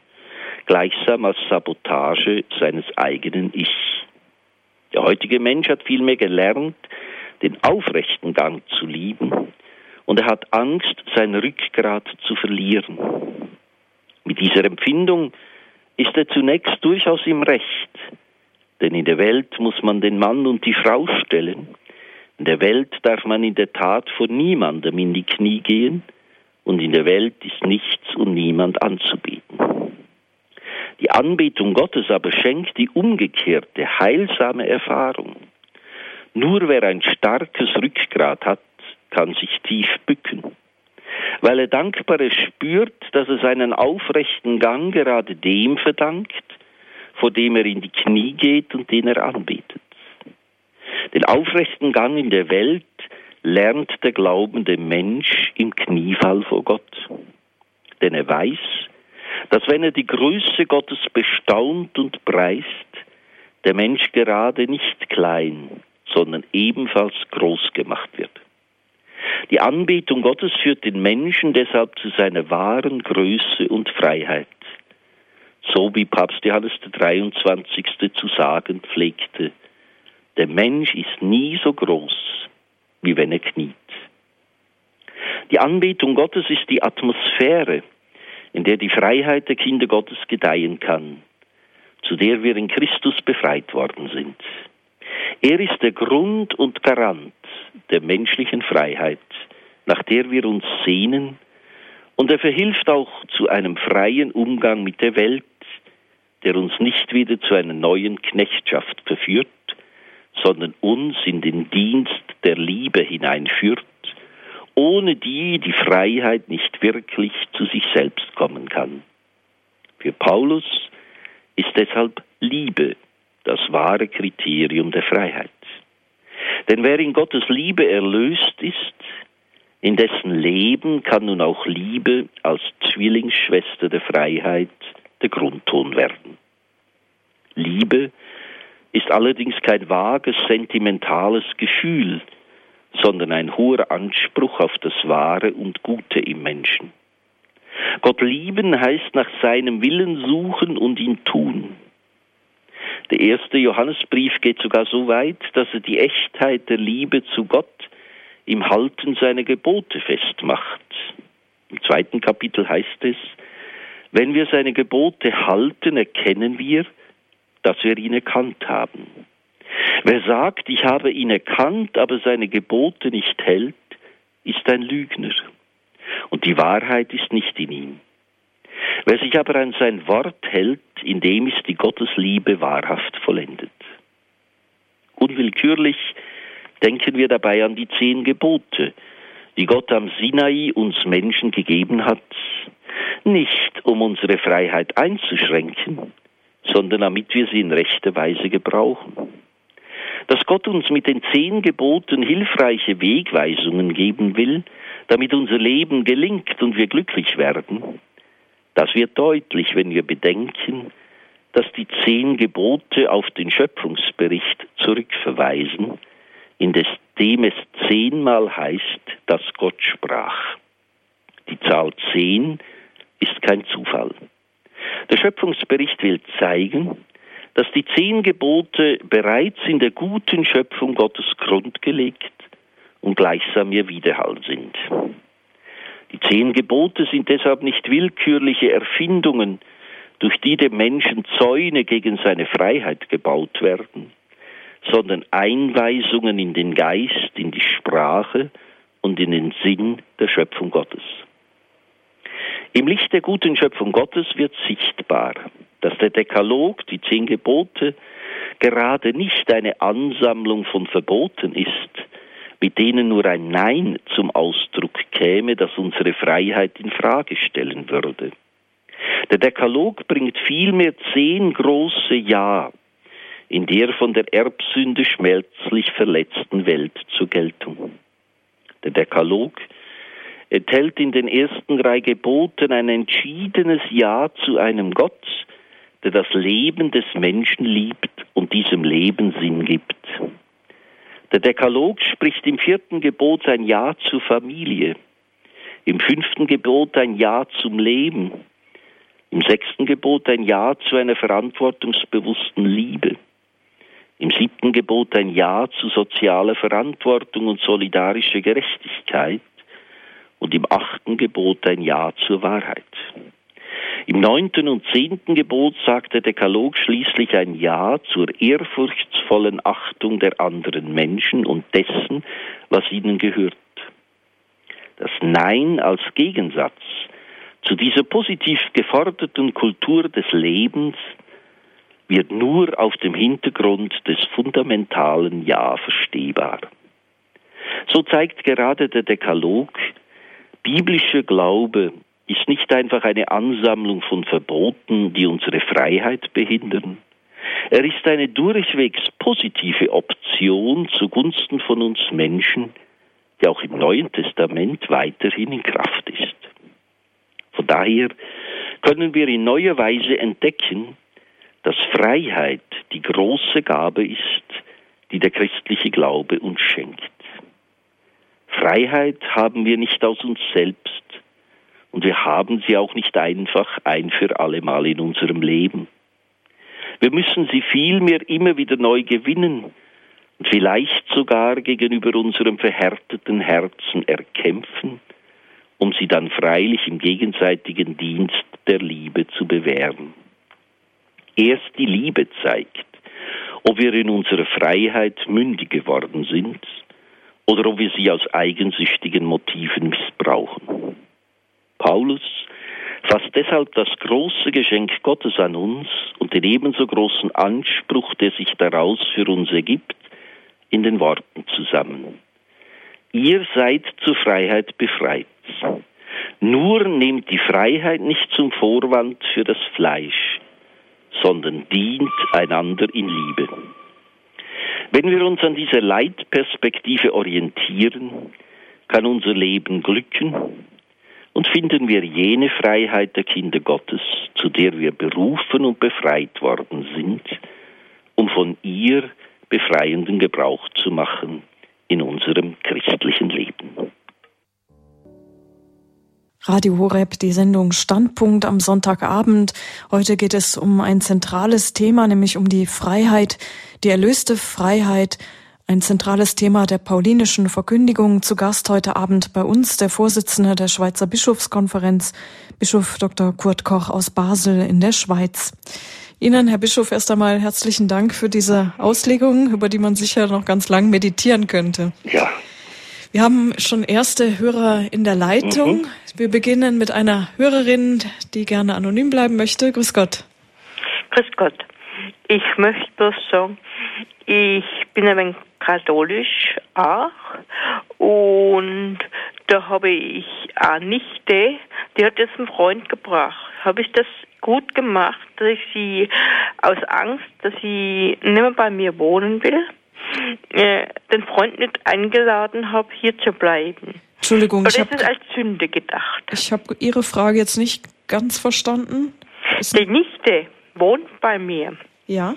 gleichsam als Sabotage seines eigenen Ich. Der heutige Mensch hat vielmehr gelernt, den aufrechten Gang zu lieben, und er hat Angst, sein Rückgrat zu verlieren. Mit dieser Empfindung ist er zunächst durchaus im Recht, denn in der Welt muss man den Mann und die Frau stellen, in der Welt darf man in der Tat vor niemandem in die Knie gehen, und in der Welt ist nichts und niemand anzubeten. Die Anbetung Gottes aber schenkt die umgekehrte, heilsame Erfahrung. Nur wer ein starkes Rückgrat hat, kann sich tief bücken, weil er dankbar spürt, dass er seinen aufrechten Gang gerade dem verdankt, vor dem er in die Knie geht und den er anbetet. Den aufrechten Gang in der Welt lernt der glaubende Mensch im Kniefall vor Gott. Denn er weiß, dass wenn er die Größe Gottes bestaunt und preist, der Mensch gerade nicht klein, sondern ebenfalls groß gemacht wird. Die Anbetung Gottes führt den Menschen deshalb zu seiner wahren Größe und Freiheit. So wie Papst Johannes der 23. zu sagen pflegte, der Mensch ist nie so groß, wie wenn er kniet. Die Anbetung Gottes ist die Atmosphäre, in der die Freiheit der Kinder Gottes gedeihen kann, zu der wir in Christus befreit worden sind. Er ist der Grund und Garant der menschlichen Freiheit, nach der wir uns sehnen, und er verhilft auch zu einem freien Umgang mit der Welt, der uns nicht wieder zu einer neuen Knechtschaft verführt, sondern uns in den Dienst der Liebe hineinführt, ohne die die Freiheit nicht wirklich zu sich selbst kommen kann. Für Paulus ist deshalb Liebe das wahre Kriterium der Freiheit. Denn wer in Gottes Liebe erlöst ist, in dessen Leben kann nun auch Liebe als Zwillingsschwester der Freiheit der Grundton werden. Liebe ist allerdings kein vages, sentimentales Gefühl, sondern ein hoher Anspruch auf das Wahre und Gute im Menschen. Gott lieben heißt nach seinem Willen suchen und ihn tun. Der erste Johannesbrief geht sogar so weit, dass er die Echtheit der Liebe zu Gott im Halten seiner Gebote festmacht. Im zweiten Kapitel heißt es, wenn wir seine Gebote halten, erkennen wir, dass wir ihn erkannt haben. Wer sagt, ich habe ihn erkannt, aber seine Gebote nicht hält, ist ein Lügner. Und die Wahrheit ist nicht in ihm. Wer sich aber an sein Wort hält, in dem ist die Gottesliebe wahrhaft vollendet. Unwillkürlich denken wir dabei an die zehn Gebote, die Gott am Sinai uns Menschen gegeben hat, nicht um unsere Freiheit einzuschränken, sondern damit wir sie in rechter Weise gebrauchen. Dass Gott uns mit den zehn Geboten hilfreiche Wegweisungen geben will, damit unser Leben gelingt und wir glücklich werden, das wird deutlich, wenn wir bedenken, dass die zehn Gebote auf den Schöpfungsbericht zurückverweisen, in dem es zehnmal heißt, dass Gott sprach. Die Zahl zehn ist kein Zufall. Der Schöpfungsbericht will zeigen, dass die zehn Gebote bereits in der guten Schöpfung Gottes grundgelegt und gleichsam ihr Widerhall sind. Die zehn Gebote sind deshalb nicht willkürliche Erfindungen, durch die dem Menschen Zäune gegen seine Freiheit gebaut werden, sondern Einweisungen in den Geist, in die Sprache und in den Sinn der Schöpfung Gottes. Im Licht der guten Schöpfung Gottes wird sichtbar, dass der Dekalog, die zehn Gebote, gerade nicht eine Ansammlung von Verboten ist, mit denen nur ein Nein zum Ausdruck käme, das unsere Freiheit in Frage stellen würde. Der Dekalog bringt vielmehr zehn große Ja in der von der Erbsünde schmerzlich verletzten Welt zur Geltung. Der Dekalog enthält in den ersten drei Geboten ein entschiedenes Ja zu einem Gott, der das Leben des Menschen liebt und diesem Leben Sinn gibt. Der Dekalog spricht im vierten Gebot ein Ja zur Familie, im fünften Gebot ein Ja zum Leben, im sechsten Gebot ein Ja zu einer verantwortungsbewussten Liebe, im siebten Gebot ein Ja zu sozialer Verantwortung und solidarischer Gerechtigkeit und im achten Gebot ein Ja zur Wahrheit. Im neunten und zehnten Gebot sagt der Dekalog schließlich ein Ja zur ehrfurchtsvollen Achtung der anderen Menschen und dessen, was ihnen gehört. Das Nein als Gegensatz zu dieser positiv geforderten Kultur des Lebens wird nur auf dem Hintergrund des fundamentalen Ja verstehbar. So zeigt gerade der Dekalog, biblischer Glaube ist nicht einfach eine Ansammlung von Verboten, die unsere Freiheit behindern. Er ist eine durchwegs positive Option zugunsten von uns Menschen, die auch im Neuen Testament weiterhin in Kraft ist. Von daher können wir in neuer Weise entdecken, dass Freiheit die große Gabe ist, die der christliche Glaube uns schenkt. Freiheit haben wir nicht aus uns selbst und wir haben sie auch nicht einfach ein für allemal in unserem Leben. Wir müssen sie vielmehr immer wieder neu gewinnen und vielleicht sogar gegenüber unserem verhärteten Herzen erkämpfen, um sie dann freilich im gegenseitigen Dienst der Liebe zu bewähren. Erst die Liebe zeigt, ob wir in unserer Freiheit mündig geworden sind oder ob wir sie aus eigensüchtigen Motiven missbrauchen. Paulus fasst deshalb das große Geschenk Gottes an uns und den ebenso großen Anspruch, der sich daraus für uns ergibt, in den Worten zusammen. Ihr seid zur Freiheit befreit. Nur nehmt die Freiheit nicht zum Vorwand für das Fleisch, sondern dient einander in Liebe. Wenn wir uns an dieser Leitperspektive orientieren, kann unser Leben glücken und finden wir jene Freiheit der Kinder Gottes, zu der wir berufen und befreit worden sind, um von ihr befreienden Gebrauch zu machen in unserem christlichen Leben. Radio Horeb, die Sendung Standpunkt am Sonntagabend. Heute geht es um ein zentrales Thema, nämlich um die Freiheit, die erlöste Freiheit. Ein zentrales Thema der paulinischen Verkündigung. Zu Gast heute Abend bei uns der Vorsitzende der Schweizer Bischofskonferenz, Bischof Dr. Kurt Koch aus Basel in der Schweiz. Ihnen, Herr Bischof, erst einmal herzlichen Dank für diese Auslegung, über die man sicher noch ganz lang meditieren könnte. Ja, wir haben schon erste Hörer in der Leitung. Mhm. Wir beginnen mit einer Hörerin, die gerne anonym bleiben möchte. Grüß Gott. Grüß Gott. Ich möchte bloß sagen, ich bin ein wenig katholisch auch und da habe ich eine Nichte, die hat jetzt einen Freund gebracht. Habe ich das gut gemacht, dass ich sie aus Angst, dass sie nicht mehr bei mir wohnen will, äh, den Freund nicht eingeladen habe, hier zu bleiben. Entschuldigung, Oder ich ist es als Sünde gedacht? Ich habe Ihre Frage jetzt nicht ganz verstanden. Ist Die Nichte wohnt bei mir. Ja.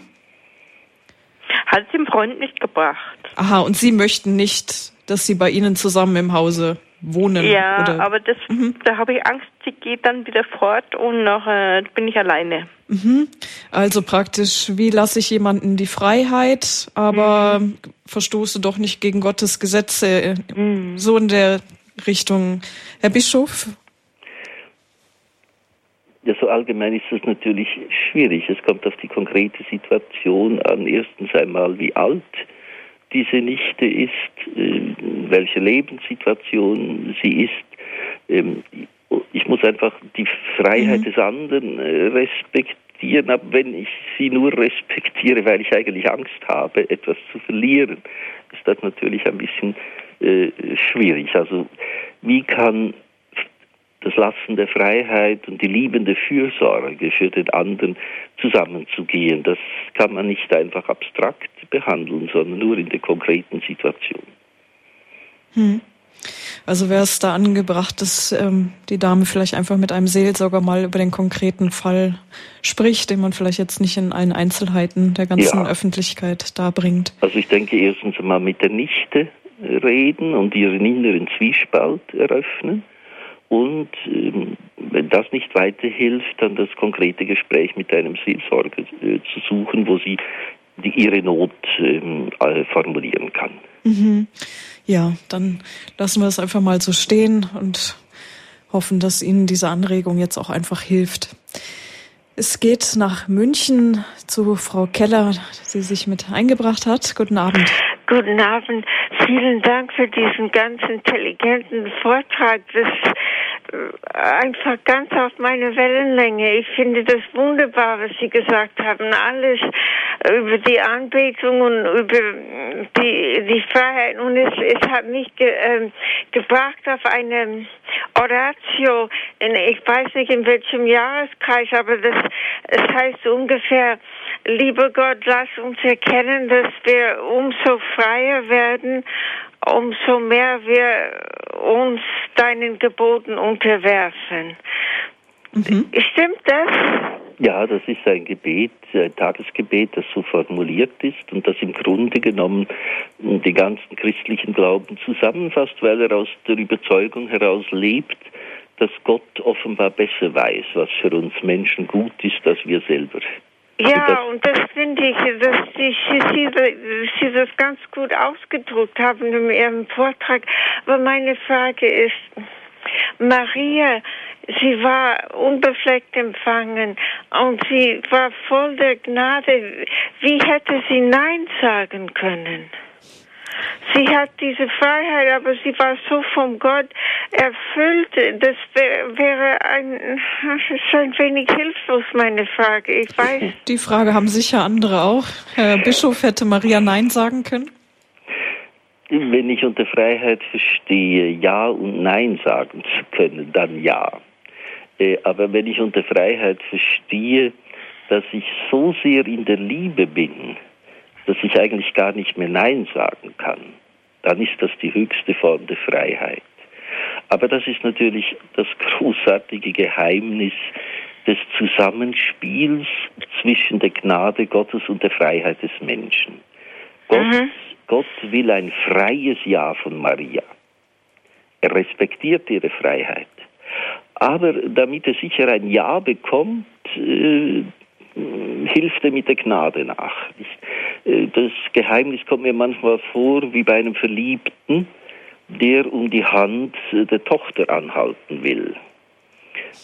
Hat sie den Freund nicht gebracht. Aha, und Sie möchten nicht, dass sie bei Ihnen zusammen im Hause wohnen? Ja, oder? aber das, mhm. da habe ich Angst, sie geht dann wieder fort und nachher bin ich alleine. Mhm. Also praktisch, wie lasse ich jemanden die Freiheit, aber mhm. verstoße doch nicht gegen Gottes Gesetze, mhm. so in der Richtung. Herr Bischof? Ja, so allgemein ist es natürlich schwierig. Es kommt auf die konkrete Situation an. Erstens einmal, wie alt diese Nichte ist, äh, welche Lebenssituation sie ist. Ähm, ich muss einfach die Freiheit mhm. des anderen äh, respektieren, aber wenn ich sie nur respektiere, weil ich eigentlich Angst habe, etwas zu verlieren, ist das natürlich ein bisschen äh, schwierig. Also wie kann das Lassen der Freiheit und die liebende Fürsorge für den anderen zusammenzugehen. Das kann man nicht einfach abstrakt behandeln, sondern nur in der konkreten Situation. Hm. Also wäre es da angebracht, dass ähm, die Dame vielleicht einfach mit einem Seelsorger mal über den konkreten Fall spricht, den man vielleicht jetzt nicht in allen Einzelheiten der ganzen ja. Öffentlichkeit darbringt. Also ich denke erstens mal mit der Nichte reden und ihren inneren Zwiespalt eröffnen. Und ähm, wenn das nicht weiterhilft, dann das konkrete Gespräch mit einem Seelsorger äh, zu suchen, wo sie die, ihre Not ähm, äh, formulieren kann. Mhm. Ja, dann lassen wir es einfach mal so stehen und hoffen, dass Ihnen diese Anregung jetzt auch einfach hilft. Es geht nach München zu Frau Keller, die sich mit eingebracht hat. Guten Abend. Guten Abend. Vielen Dank für diesen ganz intelligenten Vortrag. Das einfach ganz auf meine Wellenlänge. Ich finde das wunderbar, was Sie gesagt haben. Alles über die Anbetung und über die, die Freiheit. Und es, es hat mich ge, äh, gebracht auf eine Oratio, in, ich weiß nicht in welchem Jahreskreis, aber das, es heißt ungefähr, lieber Gott, lass uns erkennen, dass wir umso freier werden umso mehr wir uns deinen Geboten unterwerfen. Mhm. Stimmt das? Ja, das ist ein Gebet, ein Tagesgebet, das so formuliert ist und das im Grunde genommen den ganzen christlichen Glauben zusammenfasst, weil er aus der Überzeugung heraus lebt, dass Gott offenbar besser weiß, was für uns Menschen gut ist, als wir selber. Ja, und das finde ich, dass Sie, Sie, Sie das ganz gut ausgedrückt haben in Ihrem Vortrag. Aber meine Frage ist, Maria, sie war unbefleckt empfangen und sie war voll der Gnade. Wie hätte sie Nein sagen können? Sie hat diese Freiheit, aber sie war so vom Gott erfüllt. Das wäre ein, ist ein wenig hilflos, meine Frage. Ich weiß. Die Frage haben sicher andere auch. Herr Bischof hätte Maria Nein sagen können? Wenn ich unter Freiheit verstehe, Ja und Nein sagen zu können, dann ja. Äh, aber wenn ich unter Freiheit verstehe, dass ich so sehr in der Liebe bin, dass ich eigentlich gar nicht mehr Nein sagen kann, dann ist das die höchste Form der Freiheit. Aber das ist natürlich das großartige Geheimnis des Zusammenspiels zwischen der Gnade Gottes und der Freiheit des Menschen. Gott, mhm. Gott will ein freies Ja von Maria. Er respektiert ihre Freiheit. Aber damit er sicher ein Ja bekommt, äh, hilft er mit der Gnade nach. Äh, das Geheimnis kommt mir manchmal vor wie bei einem Verliebten, der um die Hand der Tochter anhalten will.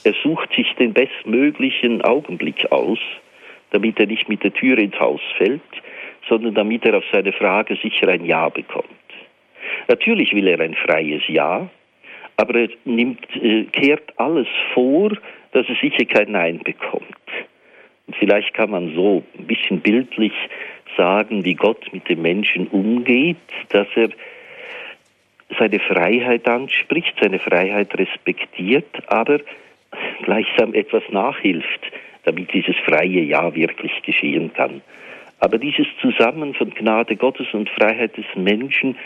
Er sucht sich den bestmöglichen Augenblick aus, damit er nicht mit der Tür ins Haus fällt, sondern damit er auf seine Frage sicher ein Ja bekommt. Natürlich will er ein freies Ja, aber er nimmt, äh, kehrt alles vor, dass er sicher kein Nein bekommt. Und vielleicht kann man so ein bisschen bildlich sagen, wie Gott mit dem Menschen umgeht, dass er seine Freiheit anspricht, seine Freiheit respektiert, aber gleichsam etwas nachhilft, damit dieses freie Ja wirklich geschehen kann. Aber dieses Zusammen von Gnade Gottes und Freiheit des Menschen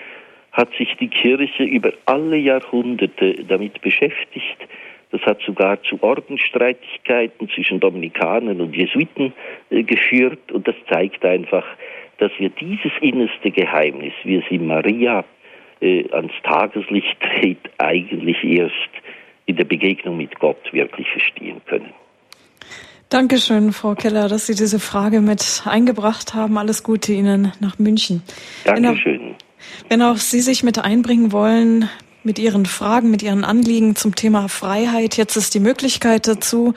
hat sich die Kirche über alle Jahrhunderte damit beschäftigt, das hat sogar zu Ordensstreitigkeiten zwischen Dominikanern und Jesuiten äh, geführt und das zeigt einfach, dass wir dieses innerste Geheimnis, wie es in Maria äh, ans Tageslicht tritt, eigentlich erst in der Begegnung mit Gott wirklich verstehen können. Dankeschön, Frau Keller, dass Sie diese Frage mit eingebracht haben. Alles Gute Ihnen nach München. Dankeschön. Wenn auch, wenn auch Sie sich mit einbringen wollen, mit Ihren Fragen, mit Ihren Anliegen zum Thema Freiheit. Jetzt ist die Möglichkeit dazu.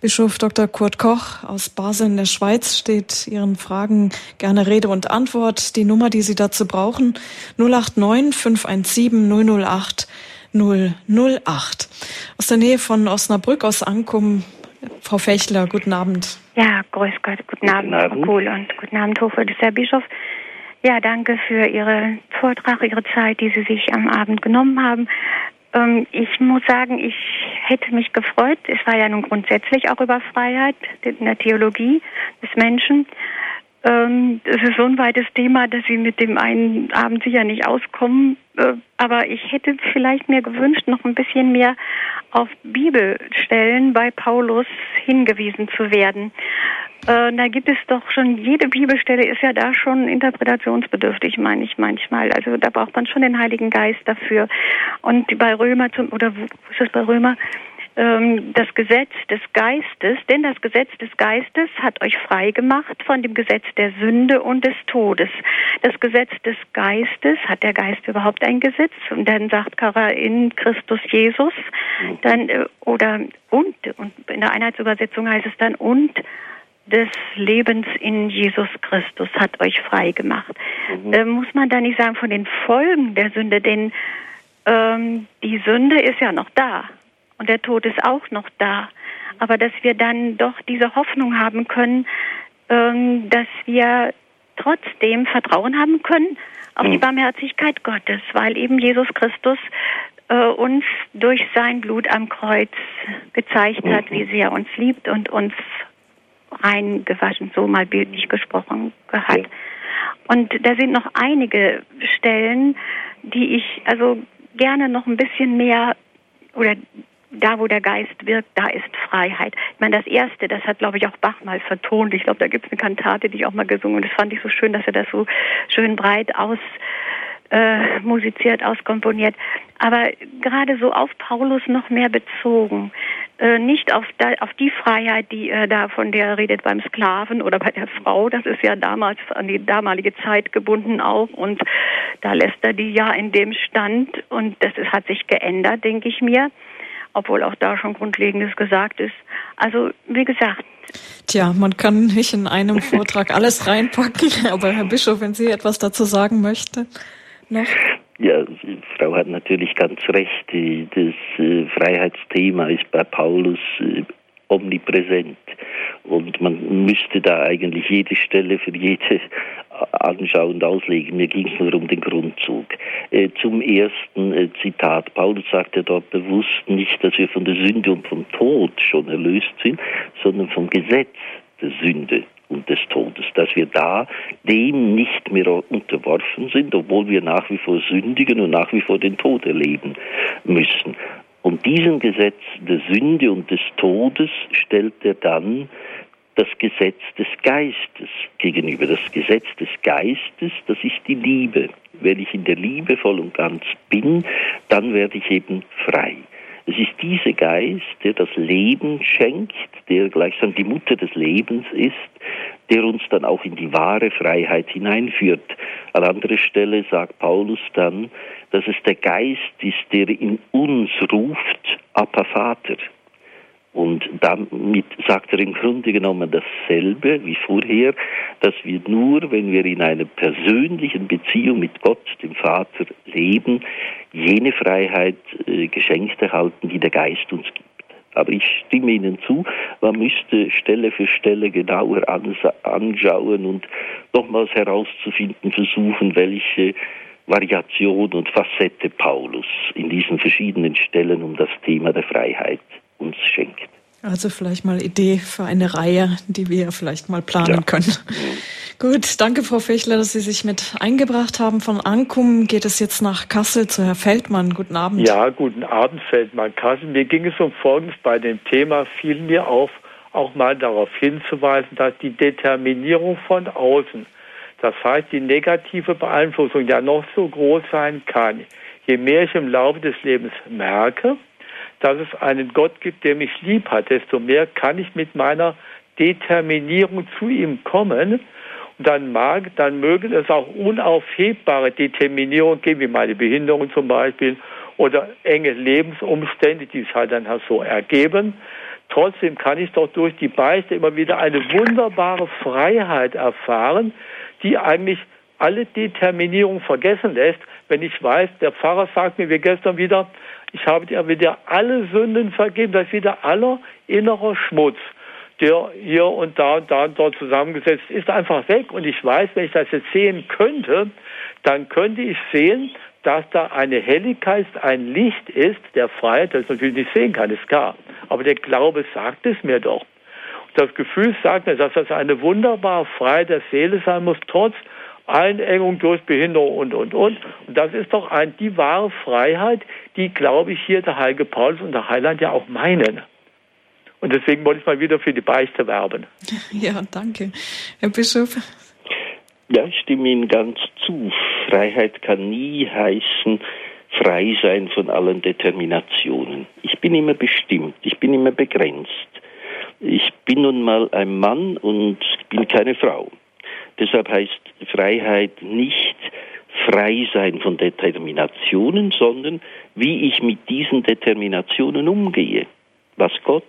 Bischof Dr. Kurt Koch aus Basel in der Schweiz steht Ihren Fragen gerne Rede und Antwort. Die Nummer, die Sie dazu brauchen, 089 517 008 008. Aus der Nähe von Osnabrück, aus Ankum, Frau Fechler, guten Abend. Ja, grüß Gott, guten, Abend, Abend, Frau Kohl und guten Abend, des Herr Bischof. Ja, danke für Ihre Vortrag, Ihre Zeit, die Sie sich am Abend genommen haben. Ähm, ich muss sagen, ich hätte mich gefreut, es war ja nun grundsätzlich auch über Freiheit in der Theologie des Menschen. Ähm, es ist so ein weites Thema, dass Sie mit dem einen Abend sicher nicht auskommen. Äh, aber ich hätte vielleicht mir gewünscht, noch ein bisschen mehr auf Bibelstellen bei Paulus hingewiesen zu werden. Äh, da gibt es doch schon, jede Bibelstelle ist ja da schon interpretationsbedürftig, meine ich manchmal. Also da braucht man schon den Heiligen Geist dafür. Und bei Römer zum, oder wo ist das bei Römer? Ähm, das Gesetz des Geistes, denn das Gesetz des Geistes hat euch frei gemacht von dem Gesetz der Sünde und des Todes. Das Gesetz des Geistes, hat der Geist überhaupt ein Gesetz? Und dann sagt Kara in Christus Jesus, dann, äh, oder und, und in der Einheitsübersetzung heißt es dann und des Lebens in Jesus Christus hat euch frei gemacht. Mhm. Äh, muss man da nicht sagen von den Folgen der Sünde, denn ähm, die Sünde ist ja noch da und der Tod ist auch noch da. Aber dass wir dann doch diese Hoffnung haben können, ähm, dass wir trotzdem Vertrauen haben können auf die hm. Barmherzigkeit Gottes, weil eben Jesus Christus äh, uns durch sein Blut am Kreuz gezeigt hat, wie sehr er uns liebt und uns reingewaschen, so mal bildlich gesprochen hat. Und da sind noch einige Stellen, die ich also gerne noch ein bisschen mehr oder da, wo der Geist wirkt, da ist Freiheit. Ich meine, das Erste, das hat, glaube ich, auch Bach mal vertont. Ich glaube, da gibt es eine Kantate, die ich auch mal gesungen und das fand ich so schön, dass er das so schön breit aus äh, musiziert, auskomponiert. Aber gerade so auf Paulus noch mehr bezogen. Äh, nicht auf, da, auf die Freiheit, die er da von der redet beim Sklaven oder bei der Frau. Das ist ja damals an die damalige Zeit gebunden auch. Und da lässt er die ja in dem Stand. Und das ist, hat sich geändert, denke ich mir obwohl auch da schon Grundlegendes gesagt ist. Also wie gesagt. Tja, man kann nicht in einem Vortrag alles reinpacken, aber Herr Bischof, wenn Sie etwas dazu sagen möchte, noch. Ja, Frau hat natürlich ganz recht. Das äh, Freiheitsthema ist bei Paulus äh, omnipräsent. Und man müsste da eigentlich jede Stelle für jede anschauen und auslegen. Mir ging es nur um den Grundzug. Äh, zum ersten äh, Zitat. Paulus sagte dort bewusst nicht, dass wir von der Sünde und vom Tod schon erlöst sind, sondern vom Gesetz der Sünde und des Todes, dass wir da dem nicht mehr unterworfen sind, obwohl wir nach wie vor sündigen und nach wie vor den Tod erleben müssen. Und diesem Gesetz der Sünde und des Todes stellt er dann das Gesetz des Geistes gegenüber. Das Gesetz des Geistes, das ist die Liebe. Wenn ich in der Liebe voll und ganz bin, dann werde ich eben frei. Es ist dieser Geist, der das Leben schenkt, der gleichsam die Mutter des Lebens ist, der uns dann auch in die wahre Freiheit hineinführt. An anderer Stelle sagt Paulus dann, dass es der Geist ist, der in uns ruft, Appa Vater. Und damit sagt er im Grunde genommen dasselbe wie vorher, dass wir nur, wenn wir in einer persönlichen Beziehung mit Gott, dem Vater, leben, jene Freiheit äh, geschenkt erhalten, die der Geist uns gibt. Aber ich stimme Ihnen zu, man müsste Stelle für Stelle genauer anschauen und nochmals herauszufinden versuchen, welche Variation und Facette Paulus in diesen verschiedenen Stellen um das Thema der Freiheit uns schenkt. Also vielleicht mal Idee für eine Reihe, die wir vielleicht mal planen ja. können. Gut, danke Frau Fechler, dass Sie sich mit eingebracht haben. Von Ankum geht es jetzt nach Kassel zu Herr Feldmann. Guten Abend. Ja, guten Abend Feldmann. Kassel, mir ging es um Folgendes. Bei dem Thema fiel mir auf, auch mal darauf hinzuweisen, dass die Determinierung von außen, das heißt die negative Beeinflussung ja noch so groß sein kann. Je mehr ich im Laufe des Lebens merke, dass es einen Gott gibt, der mich lieb hat, desto mehr kann ich mit meiner Determinierung zu ihm kommen. Und dann mag, dann mögen es auch unaufhebbare Determinierung geben, wie meine Behinderung zum Beispiel, oder enge Lebensumstände, die es halt dann so ergeben. Trotzdem kann ich doch durch die Beichte immer wieder eine wunderbare Freiheit erfahren, die eigentlich alle Determinierung vergessen lässt, wenn ich weiß, der Pfarrer sagt mir wie gestern wieder, ich habe dir wieder alle Sünden vergeben, das ist wieder aller innerer Schmutz, der hier und da und da und dort zusammengesetzt ist, einfach weg. Und ich weiß, wenn ich das jetzt sehen könnte, dann könnte ich sehen, dass da eine Helligkeit, ein Licht ist, der Freiheit, das ich natürlich nicht sehen kann, ist klar. Aber der Glaube sagt es mir doch. Das Gefühl sagt mir, dass das eine wunderbare Freiheit der Seele sein muss, trotz Einengung durch Behinderung und, und, und. Und das ist doch ein, die wahre Freiheit, die, glaube ich, hier der heilige Paulus und der Heiland ja auch meinen. Und deswegen wollte ich mal wieder für die Beichte werben. Ja, danke. Herr Bischof. Ja, ich stimme Ihnen ganz zu. Freiheit kann nie heißen, frei sein von allen Determinationen. Ich bin immer bestimmt, ich bin immer begrenzt. Ich bin nun mal ein Mann und bin keine Frau. Deshalb heißt Freiheit nicht frei sein von Determinationen, sondern wie ich mit diesen Determinationen umgehe. Was Gott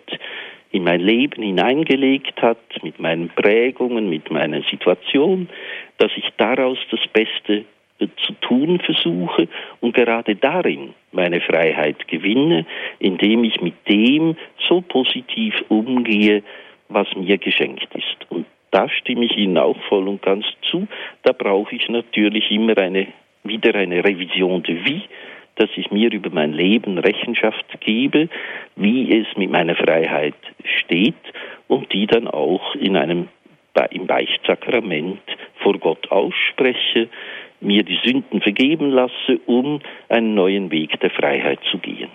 in mein Leben hineingelegt hat, mit meinen Prägungen, mit meiner Situation, dass ich daraus das Beste zu tun versuche und gerade darin meine Freiheit gewinne, indem ich mit dem so positiv umgehe, was mir geschenkt ist. Und da stimme ich Ihnen auch voll und ganz zu. Da brauche ich natürlich immer eine, wieder eine Revision de vie, dass ich mir über mein Leben Rechenschaft gebe, wie es mit meiner Freiheit steht und die dann auch in einem im Beichtsakrament vor Gott ausspreche, mir die Sünden vergeben lasse, um einen neuen Weg der Freiheit zu gehen.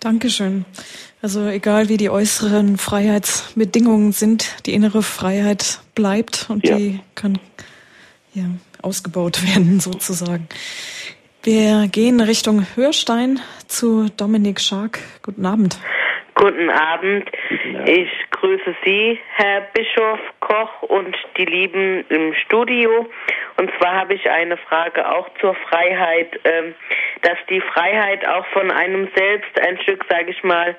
Dankeschön. Also egal wie die äußeren Freiheitsbedingungen sind, die innere Freiheit bleibt und ja. die kann ja, ausgebaut werden sozusagen. Wir gehen Richtung Hörstein zu Dominik Schark. Guten Abend. Guten Abend. Ich grüße Sie, Herr Bischof Koch und die Lieben im Studio. Und zwar habe ich eine Frage auch zur Freiheit, ähm, dass die Freiheit auch von einem selbst ein Stück, sage ich mal,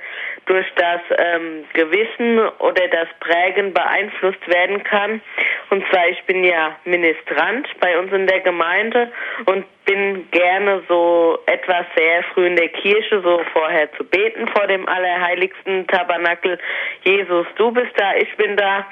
durch das ähm, Gewissen oder das Prägen beeinflusst werden kann. Und zwar, ich bin ja Ministrant bei uns in der Gemeinde und bin gerne so etwas sehr früh in der Kirche, so vorher zu beten vor dem allerheiligsten Tabernakel. Jesus, du bist da, ich bin da.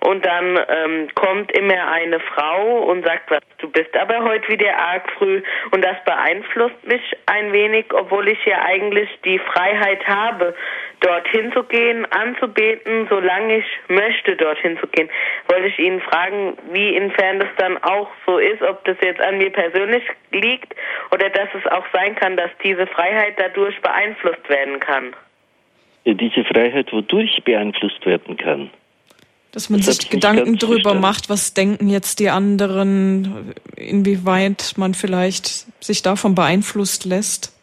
Und dann ähm, kommt immer eine Frau und sagt, was, du bist aber heute wieder arg früh. Und das beeinflusst mich ein wenig, obwohl ich ja eigentlich die Freiheit habe, dorthin zu gehen, anzubeten, solange ich möchte, dorthin zu gehen. Wollte ich Ihnen fragen, wie inwiefern das dann auch so ist, ob das jetzt an mir persönlich liegt oder dass es auch sein kann, dass diese Freiheit dadurch beeinflusst werden kann. Diese Freiheit wodurch beeinflusst werden kann? Dass man das sich Gedanken darüber verstanden. macht, was denken jetzt die anderen, inwieweit man vielleicht sich davon beeinflusst lässt.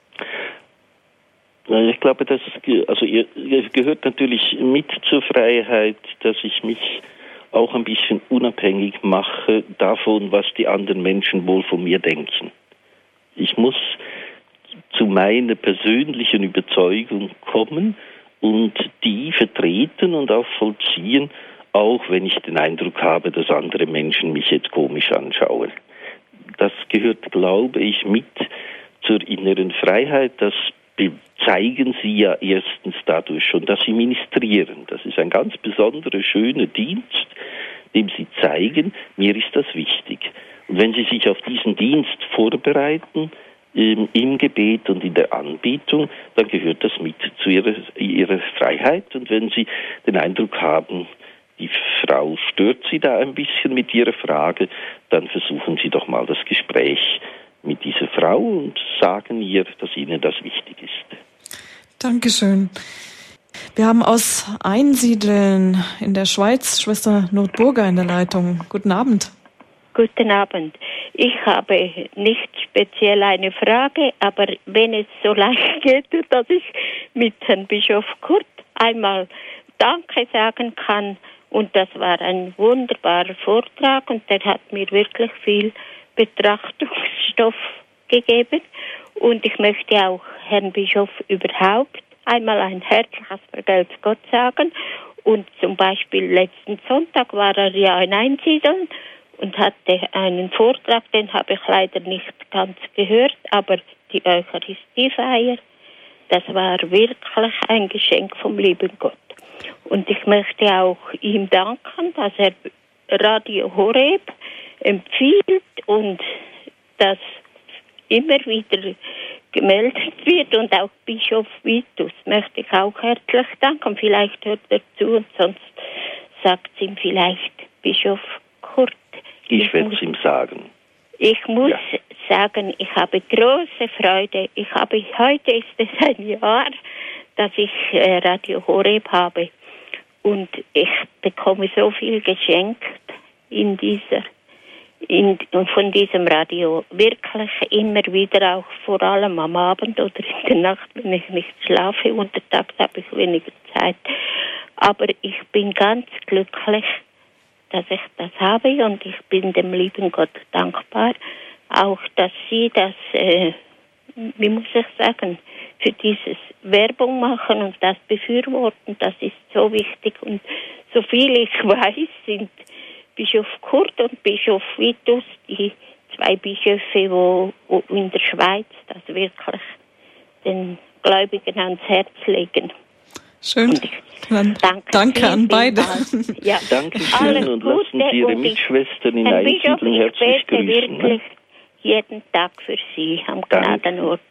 Ich glaube, das also gehört natürlich mit zur Freiheit, dass ich mich auch ein bisschen unabhängig mache davon, was die anderen Menschen wohl von mir denken. Ich muss zu meiner persönlichen Überzeugung kommen und die vertreten und auch vollziehen, auch wenn ich den Eindruck habe, dass andere Menschen mich jetzt komisch anschauen. Das gehört, glaube ich, mit zur inneren Freiheit. Das zeigen sie ja erstens dadurch schon, dass sie ministrieren. Das ist ein ganz besonderer, schöner Dienst, dem sie zeigen, mir ist das wichtig. Und wenn sie sich auf diesen Dienst vorbereiten, ähm, im Gebet und in der Anbetung, dann gehört das mit zu ihrer, ihrer Freiheit. Und wenn Sie den Eindruck haben, die Frau stört Sie da ein bisschen mit Ihrer Frage, dann versuchen Sie doch mal das Gespräch mit dieser Frau und sagen ihr, dass Ihnen das wichtig ist. Dankeschön. Wir haben aus Einsiedeln in der Schweiz Schwester Notburger in der Leitung. Guten Abend. Guten Abend. Ich habe nicht speziell eine Frage, aber wenn es so leicht geht, dass ich mit Herrn Bischof Kurt einmal Danke sagen kann. Und das war ein wunderbarer Vortrag und der hat mir wirklich viel Betrachtungsstoff gegeben. Und ich möchte auch Herrn Bischof überhaupt einmal ein herzliches Vergelt's Gott sagen. Und zum Beispiel letzten Sonntag war er ja in Einsiedeln und hatte einen Vortrag, den habe ich leider nicht ganz gehört, aber die Eucharistiefeier, das war wirklich ein Geschenk vom lieben Gott. Und ich möchte auch ihm danken, dass er Radio Horeb empfiehlt und dass immer wieder gemeldet wird und auch Bischof Vitus möchte ich auch herzlich danken. Vielleicht hört er zu und sonst sagt es ihm vielleicht Bischof Kurt. Ich werde es ihm sagen. Ich muss ja. sagen, ich habe große Freude. Ich habe heute ist es ein Jahr, dass ich äh, Radio Horeb habe und ich bekomme so viel geschenkt in dieser in, von diesem Radio wirklich immer wieder auch vor allem am Abend oder in der Nacht, wenn ich nicht schlafe. Untertags habe ich weniger Zeit. Aber ich bin ganz glücklich, dass ich das habe und ich bin dem lieben Gott dankbar. Auch, dass Sie das, äh, wie muss ich sagen, für dieses Werbung machen und das befürworten, das ist so wichtig. Und so viel ich weiß, sind Bischof Kurt und Bischof Vitus, die zwei Bischöfe, wo, wo in der Schweiz das wirklich den Gläubigen ans Herz legen. Schön. danke, danke an beide. Ja. Dankeschön und lassen Sie Ihre Mitschwestern in Einsiedeln herzlich grüßen. Ne? Wirklich jeden Tag für Sie am Gnadenort.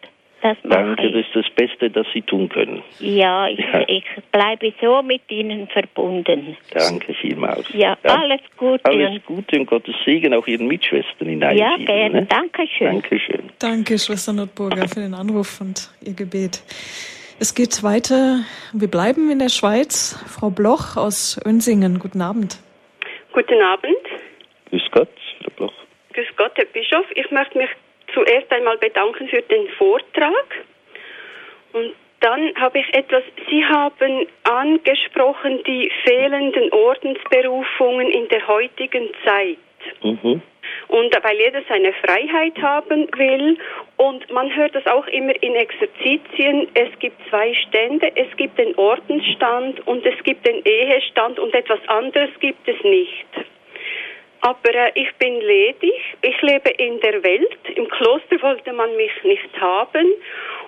Das Danke, das ist das Beste, das Sie tun können. Ja, ich, ja. ich bleibe so mit Ihnen verbunden. Danke vielmals. Ja, ja. alles Gute. Alles Gute und Gottes Segen auch Ihren Mitschwestern in Ja, gerne. Ne? Dankeschön. Dankeschön. Danke, Schwester Nordburger, für den Anruf und Ihr Gebet. Es geht weiter. Wir bleiben in der Schweiz. Frau Bloch aus Önsingen, guten Abend. Guten Abend. Grüß Gott, Frau Bloch. Grüß Gott, Herr Bischof. Ich möchte mich zuerst einmal bedanken für den Vortrag. Und dann habe ich etwas, Sie haben angesprochen die fehlenden Ordensberufungen in der heutigen Zeit. Mhm. Und weil jeder seine Freiheit haben will und man hört das auch immer in Exerzitien, es gibt zwei Stände, es gibt den Ordensstand und es gibt den Ehestand und etwas anderes gibt es nicht. Aber äh, ich bin ledig, ich lebe in der Welt. Im Kloster wollte man mich nicht haben.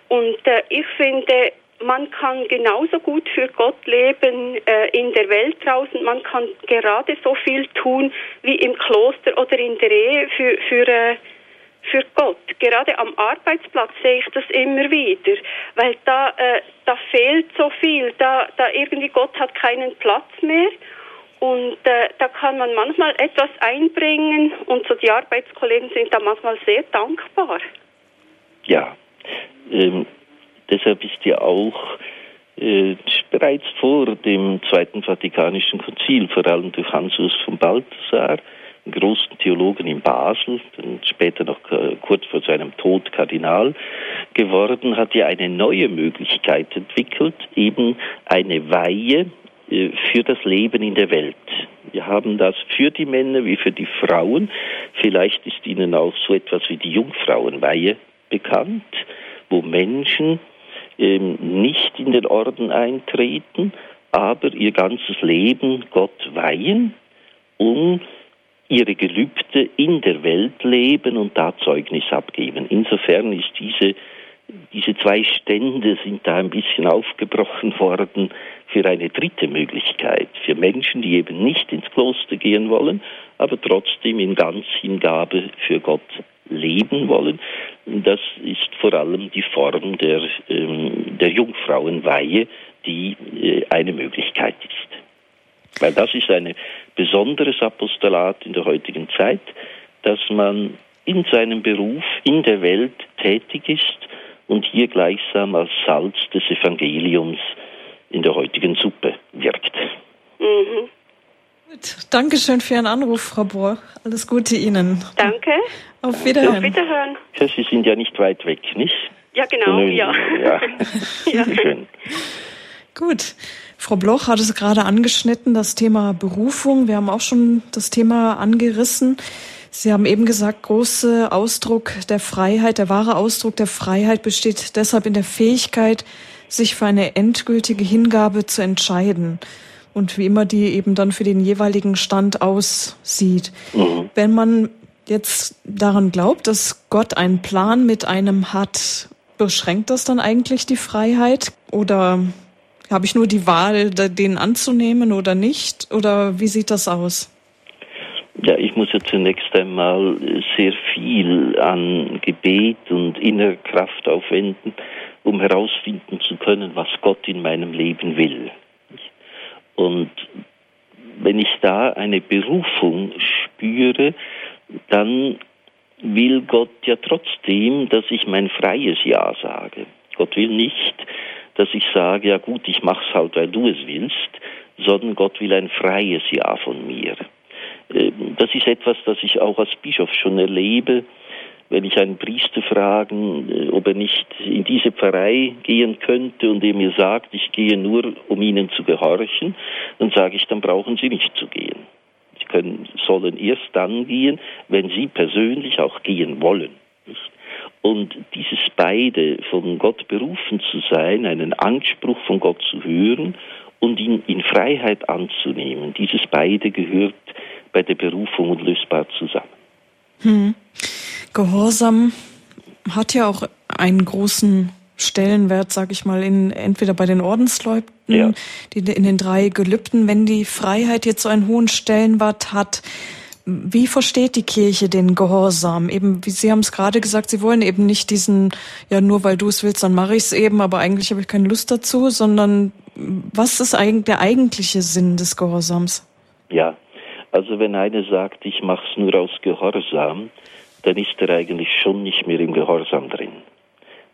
Und äh, ich finde, man kann genauso gut für Gott leben äh, in der Welt draußen. Man kann gerade so viel tun wie im Kloster oder in der Ehe für, für, äh, für Gott. Gerade am Arbeitsplatz sehe ich das immer wieder, weil da, äh, da fehlt so viel. Da, da irgendwie Gott hat keinen Platz mehr. Und äh, da kann man manchmal etwas einbringen und so die Arbeitskollegen sind da manchmal sehr dankbar. Ja, ähm, deshalb ist ja auch äh, bereits vor dem Zweiten Vatikanischen Konzil, vor allem durch Hansus von Balthasar, einen großen Theologen in Basel, später noch äh, kurz vor seinem Tod Kardinal geworden, hat ja eine neue Möglichkeit entwickelt, eben eine Weihe für das Leben in der Welt. Wir haben das für die Männer wie für die Frauen. Vielleicht ist Ihnen auch so etwas wie die Jungfrauenweihe bekannt, wo Menschen ähm, nicht in den Orden eintreten, aber ihr ganzes Leben Gott weihen, um ihre Gelübde in der Welt leben und da Zeugnis abgeben. Insofern ist diese diese zwei Stände sind da ein bisschen aufgebrochen worden für eine dritte Möglichkeit, für Menschen, die eben nicht ins Kloster gehen wollen, aber trotzdem in ganz Hingabe für Gott leben wollen. Das ist vor allem die Form der, ähm, der Jungfrauenweihe, die äh, eine Möglichkeit ist. Weil das ist ein besonderes Apostolat in der heutigen Zeit, dass man in seinem Beruf in der Welt tätig ist und hier gleichsam als Salz des Evangeliums in der heutigen Suppe wirkt. Mhm. Gut, Dankeschön für Ihren Anruf, Frau Bohr. Alles Gute Ihnen. Danke. Auf Wiederhören. Auf Wiederhören. Ja, Sie sind ja nicht weit weg, nicht? Ja, genau, Nun, ja. Ja, ja. schön. Gut. Frau Bloch hat es gerade angeschnitten, das Thema Berufung. Wir haben auch schon das Thema angerissen. Sie haben eben gesagt, große Ausdruck der Freiheit, der wahre Ausdruck der Freiheit besteht deshalb in der Fähigkeit, sich für eine endgültige Hingabe zu entscheiden und wie immer die eben dann für den jeweiligen Stand aussieht. Mhm. Wenn man jetzt daran glaubt, dass Gott einen Plan mit einem hat, beschränkt das dann eigentlich die Freiheit oder habe ich nur die Wahl, den anzunehmen oder nicht? Oder wie sieht das aus? Ja, muss ja zunächst einmal sehr viel an Gebet und innerer Kraft aufwenden, um herausfinden zu können, was Gott in meinem Leben will. Und wenn ich da eine Berufung spüre, dann will Gott ja trotzdem, dass ich mein freies Ja sage. Gott will nicht, dass ich sage, ja gut, ich mach's halt, weil du es willst, sondern Gott will ein freies Ja von mir. Ähm, das ist etwas, das ich auch als Bischof schon erlebe, wenn ich einen Priester fragen, äh, ob er nicht in diese Pfarrei gehen könnte und er mir sagt, ich gehe nur, um ihnen zu gehorchen, dann sage ich, dann brauchen Sie nicht zu gehen. Sie können, sollen erst dann gehen, wenn Sie persönlich auch gehen wollen. Und dieses beide von Gott berufen zu sein, einen Anspruch von Gott zu hören und ihn in Freiheit anzunehmen, dieses beide gehört bei der Berufung unlösbar zusammen. Hm. Gehorsam hat ja auch einen großen Stellenwert, sag ich mal, in entweder bei den Ordensleuten, ja. die in den drei Gelübden, wenn die Freiheit jetzt so einen hohen Stellenwert hat. Wie versteht die Kirche den Gehorsam? Eben, wie Sie haben es gerade gesagt, Sie wollen eben nicht diesen, ja, nur weil du es willst, dann mache ich es eben, aber eigentlich habe ich keine Lust dazu, sondern was ist eigentlich der eigentliche Sinn des Gehorsams? Ja, also wenn einer sagt, ich mache es nur aus Gehorsam, dann ist er eigentlich schon nicht mehr im Gehorsam drin.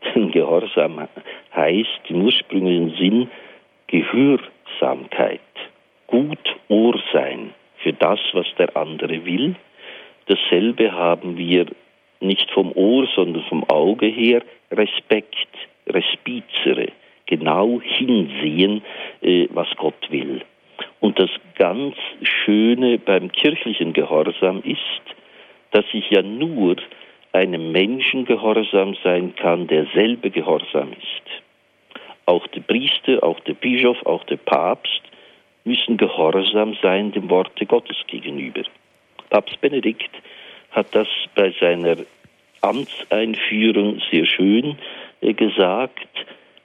Denn Gehorsam heißt im ursprünglichen Sinn Gehörsamkeit, gut Ohr sein für das, was der andere will. Dasselbe haben wir nicht vom Ohr, sondern vom Auge her Respekt, Respizere, genau hinsehen, äh, was Gott will. Und das ganz Schöne beim kirchlichen Gehorsam ist, dass ich ja nur einem Menschen gehorsam sein kann, der selber gehorsam ist. Auch der Priester, auch der Bischof, auch der Papst müssen gehorsam sein dem Worte Gottes gegenüber. Papst Benedikt hat das bei seiner Amtseinführung sehr schön äh, gesagt.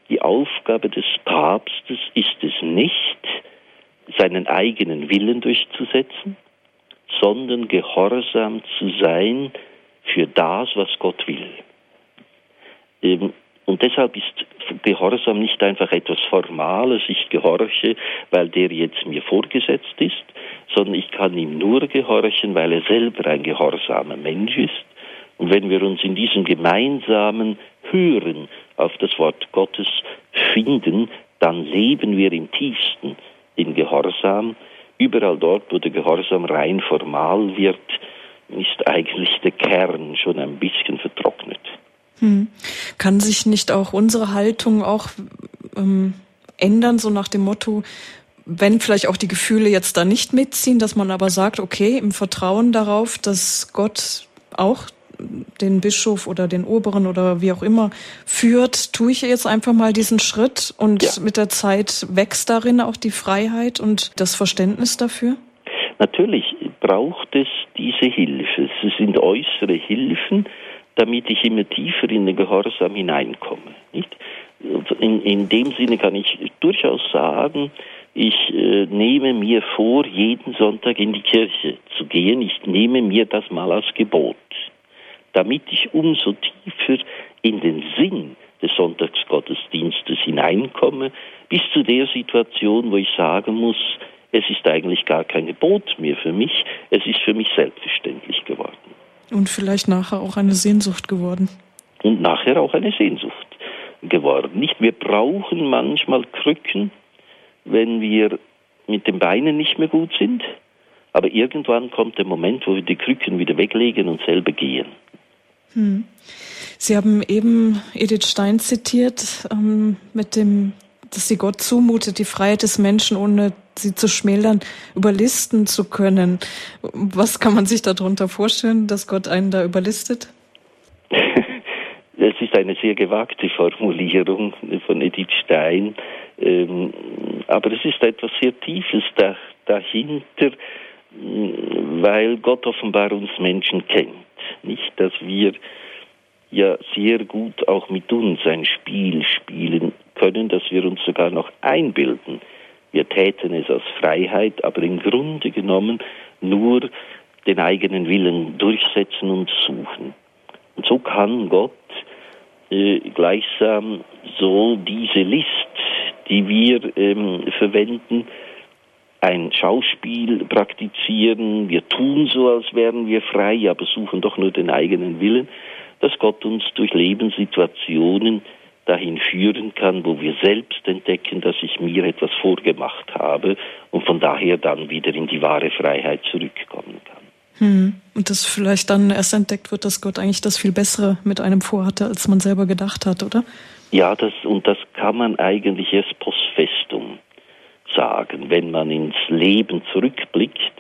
Die Aufgabe des Papstes ist es nicht, seinen eigenen Willen durchzusetzen, sondern gehorsam zu sein für das, was Gott will. Ähm, und deshalb ist Gehorsam nicht einfach etwas Formales, ich gehorche, weil der jetzt mir vorgesetzt ist, sondern ich kann ihm nur gehorchen, weil er selber ein gehorsamer Mensch ist. Und wenn wir uns in diesem gemeinsamen Hören auf das Wort Gottes finden, dann leben wir im tiefsten in Gehorsam. Überall dort, wo der Gehorsam rein formal wird, ist eigentlich der Kern schon ein bisschen vertrocknet. Hm. Kann sich nicht auch unsere Haltung auch ähm, ändern, so nach dem Motto, wenn vielleicht auch die Gefühle jetzt da nicht mitziehen, dass man aber sagt, okay, im Vertrauen darauf, dass Gott auch den Bischof oder den Oberen oder wie auch immer führt, tue ich jetzt einfach mal diesen Schritt und ja. mit der Zeit wächst darin auch die Freiheit und das Verständnis dafür? Natürlich braucht es diese Hilfe. Es sind äußere Hilfen, damit ich immer tiefer in den Gehorsam hineinkomme. Nicht? In, in dem Sinne kann ich durchaus sagen, ich äh, nehme mir vor, jeden Sonntag in die Kirche zu gehen. Ich nehme mir das mal als Gebot damit ich umso tiefer in den Sinn des Sonntagsgottesdienstes hineinkomme, bis zu der Situation, wo ich sagen muss, es ist eigentlich gar kein Gebot mehr für mich, es ist für mich selbstverständlich geworden. Und vielleicht nachher auch eine Sehnsucht geworden. Und nachher auch eine Sehnsucht geworden. Nicht, wir brauchen manchmal Krücken, wenn wir mit den Beinen nicht mehr gut sind, aber irgendwann kommt der Moment, wo wir die Krücken wieder weglegen und selber gehen. Hm. Sie haben eben Edith Stein zitiert ähm, mit dem, dass sie Gott zumutet, die Freiheit des Menschen, ohne sie zu schmälern, überlisten zu können. Was kann man sich darunter vorstellen, dass Gott einen da überlistet? Es ist eine sehr gewagte Formulierung von Edith Stein, ähm, aber es ist etwas sehr Tiefes dahinter, weil Gott offenbar uns Menschen kennt nicht, dass wir ja sehr gut auch mit uns ein Spiel spielen können, dass wir uns sogar noch einbilden. Wir täten es aus Freiheit, aber im Grunde genommen nur den eigenen Willen durchsetzen und suchen. Und so kann Gott äh, gleichsam so diese List, die wir ähm, verwenden, ein Schauspiel praktizieren, wir tun so, als wären wir frei, aber suchen doch nur den eigenen Willen, dass Gott uns durch Lebenssituationen dahin führen kann, wo wir selbst entdecken, dass ich mir etwas vorgemacht habe und von daher dann wieder in die wahre Freiheit zurückkommen kann. Hm. Und das vielleicht dann erst entdeckt wird, dass Gott eigentlich das viel Bessere mit einem vorhatte, als man selber gedacht hat, oder? Ja, das, und das kann man eigentlich erst post festum sagen. Wenn man ins Leben zurückblickt,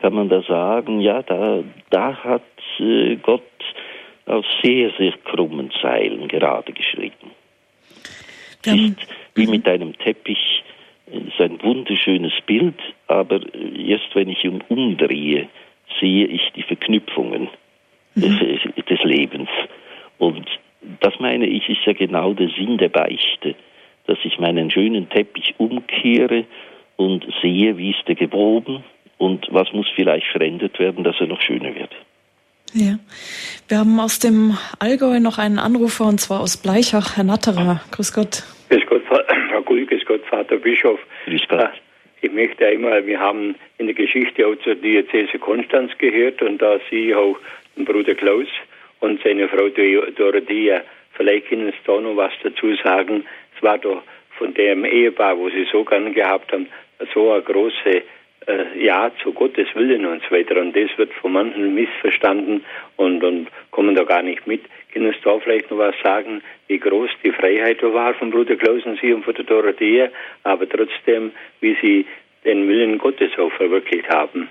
kann man da sagen, ja, da, da hat äh, Gott auf sehr, sehr krummen Zeilen gerade geschrieben. Es ist wie mit einem Teppich, ist ein wunderschönes Bild, aber erst wenn ich ihn umdrehe, sehe ich die Verknüpfungen mhm. des, des Lebens. Und das meine ich, ist ja genau der Sinn der Beichte, dass ich meinen schönen Teppich umkehre und sehe, wie ist er gebogen und was muss vielleicht verändert werden, dass er noch schöner wird. Ja. Wir haben aus dem Allgäu noch einen Anrufer und zwar aus Bleichach, Herr Natterer. Grüß Gott. Grüß Gott, Herr Gul, grüß Gott, Vater Bischof. Grüß Gott. Äh, ich möchte einmal, wir haben in der Geschichte auch zur Diözese Konstanz gehört und da Sie auch den Bruder Klaus und seine Frau Dorothea, vielleicht können Sie da noch was dazu sagen. War doch von dem Ehepaar, wo Sie so gern gehabt haben, so eine große äh, Ja zu Gottes Willen und so weiter. Und das wird von manchen missverstanden und, und kommen da gar nicht mit. Können Sie da vielleicht noch was sagen, wie groß die Freiheit war von Bruder Klaus und Sie und von der Dorothea, aber trotzdem, wie Sie den Willen Gottes auch verwirklicht haben?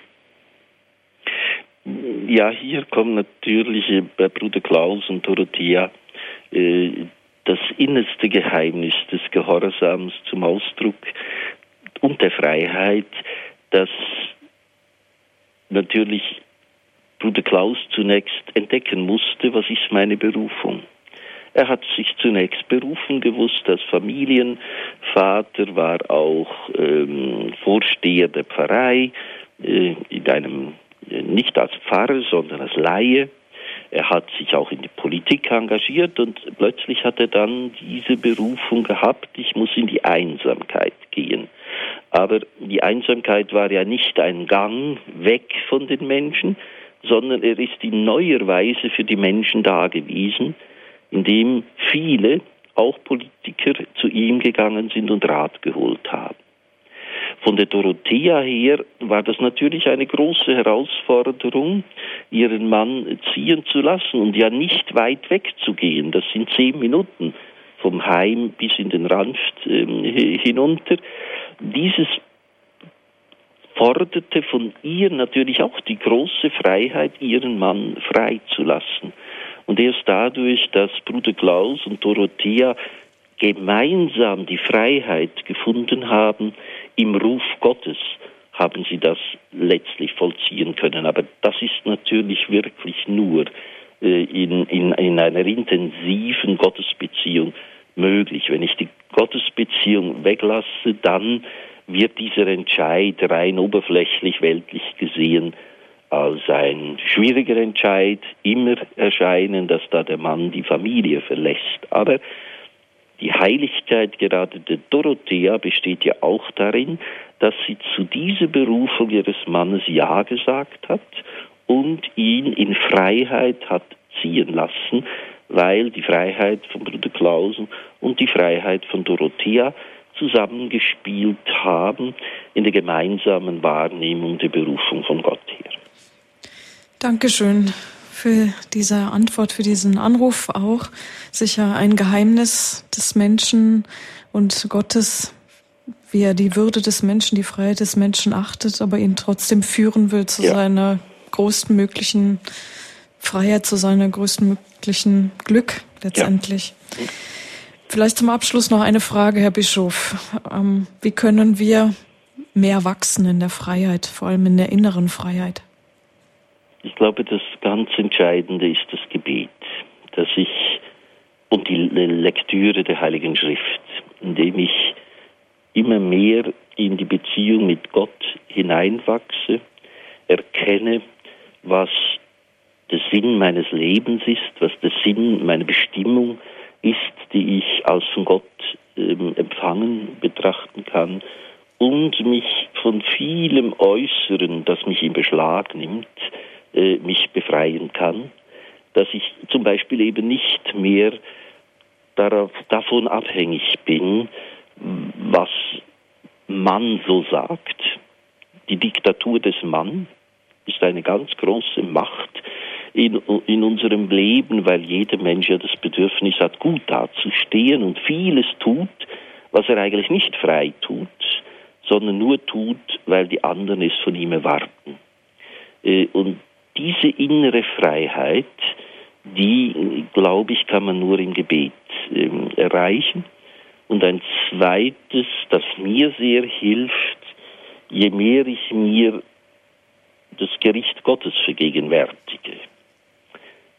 Ja, hier kommt natürlich bei Bruder Klaus und Dorothea äh, das innerste Geheimnis des Gehorsams zum Ausdruck und der Freiheit, dass natürlich Bruder Klaus zunächst entdecken musste, was ist meine Berufung. Er hat sich zunächst berufen gewusst als Familienvater, war auch ähm, Vorsteher der Pfarrei, äh, in einem, äh, nicht als Pfarrer, sondern als Laie. Er hat sich auch in die Politik engagiert und plötzlich hat er dann diese Berufung gehabt, ich muss in die Einsamkeit gehen. Aber die Einsamkeit war ja nicht ein Gang weg von den Menschen, sondern er ist in neuer Weise für die Menschen da gewesen, indem viele, auch Politiker, zu ihm gegangen sind und Rat geholt haben. Von der Dorothea her war das natürlich eine große Herausforderung, ihren Mann ziehen zu lassen und ja nicht weit wegzugehen. Das sind zehn Minuten vom Heim bis in den Ranft äh, hinunter. Dieses forderte von ihr natürlich auch die große Freiheit, ihren Mann freizulassen. Und erst dadurch, dass Bruder Klaus und Dorothea gemeinsam die Freiheit gefunden haben, im Ruf Gottes haben sie das letztlich vollziehen können. Aber das ist natürlich wirklich nur äh, in, in, in einer intensiven Gottesbeziehung möglich. Wenn ich die Gottesbeziehung weglasse, dann wird dieser Entscheid rein oberflächlich weltlich gesehen als ein schwieriger Entscheid immer erscheinen, dass da der Mann die Familie verlässt. Aber die Heiligkeit gerade der Dorothea besteht ja auch darin, dass sie zu dieser Berufung ihres Mannes Ja gesagt hat und ihn in Freiheit hat ziehen lassen, weil die Freiheit von Bruder Klausen und die Freiheit von Dorothea zusammengespielt haben in der gemeinsamen Wahrnehmung der Berufung von Gott her. Dankeschön für diese Antwort, für diesen Anruf auch. Sicher ein Geheimnis des Menschen und Gottes, wie er die Würde des Menschen, die Freiheit des Menschen achtet, aber ihn trotzdem führen will zu ja. seiner größtmöglichen Freiheit, zu seiner größtmöglichen Glück letztendlich. Ja. Vielleicht zum Abschluss noch eine Frage, Herr Bischof. Ähm, wie können wir mehr wachsen in der Freiheit, vor allem in der inneren Freiheit? Ich glaube, das ganz Entscheidende ist das Gebet, dass ich und die Lektüre der Heiligen Schrift, indem ich immer mehr in die Beziehung mit Gott hineinwachse, erkenne, was der Sinn meines Lebens ist, was der Sinn meiner Bestimmung ist, die ich als von Gott ähm, empfangen betrachten kann und mich von vielem Äußeren, das mich in Beschlag nimmt, äh, mich befreien kann, dass ich zum Beispiel eben nicht mehr darauf, davon abhängig bin, was man so sagt. Die Diktatur des Mann ist eine ganz große Macht in, in unserem Leben, weil jeder Mensch ja das Bedürfnis hat, gut dazustehen und vieles tut, was er eigentlich nicht frei tut, sondern nur tut, weil die anderen es von ihm erwarten. Äh, und diese innere Freiheit, die, glaube ich, kann man nur im Gebet ähm, erreichen. Und ein zweites, das mir sehr hilft, je mehr ich mir das Gericht Gottes vergegenwärtige,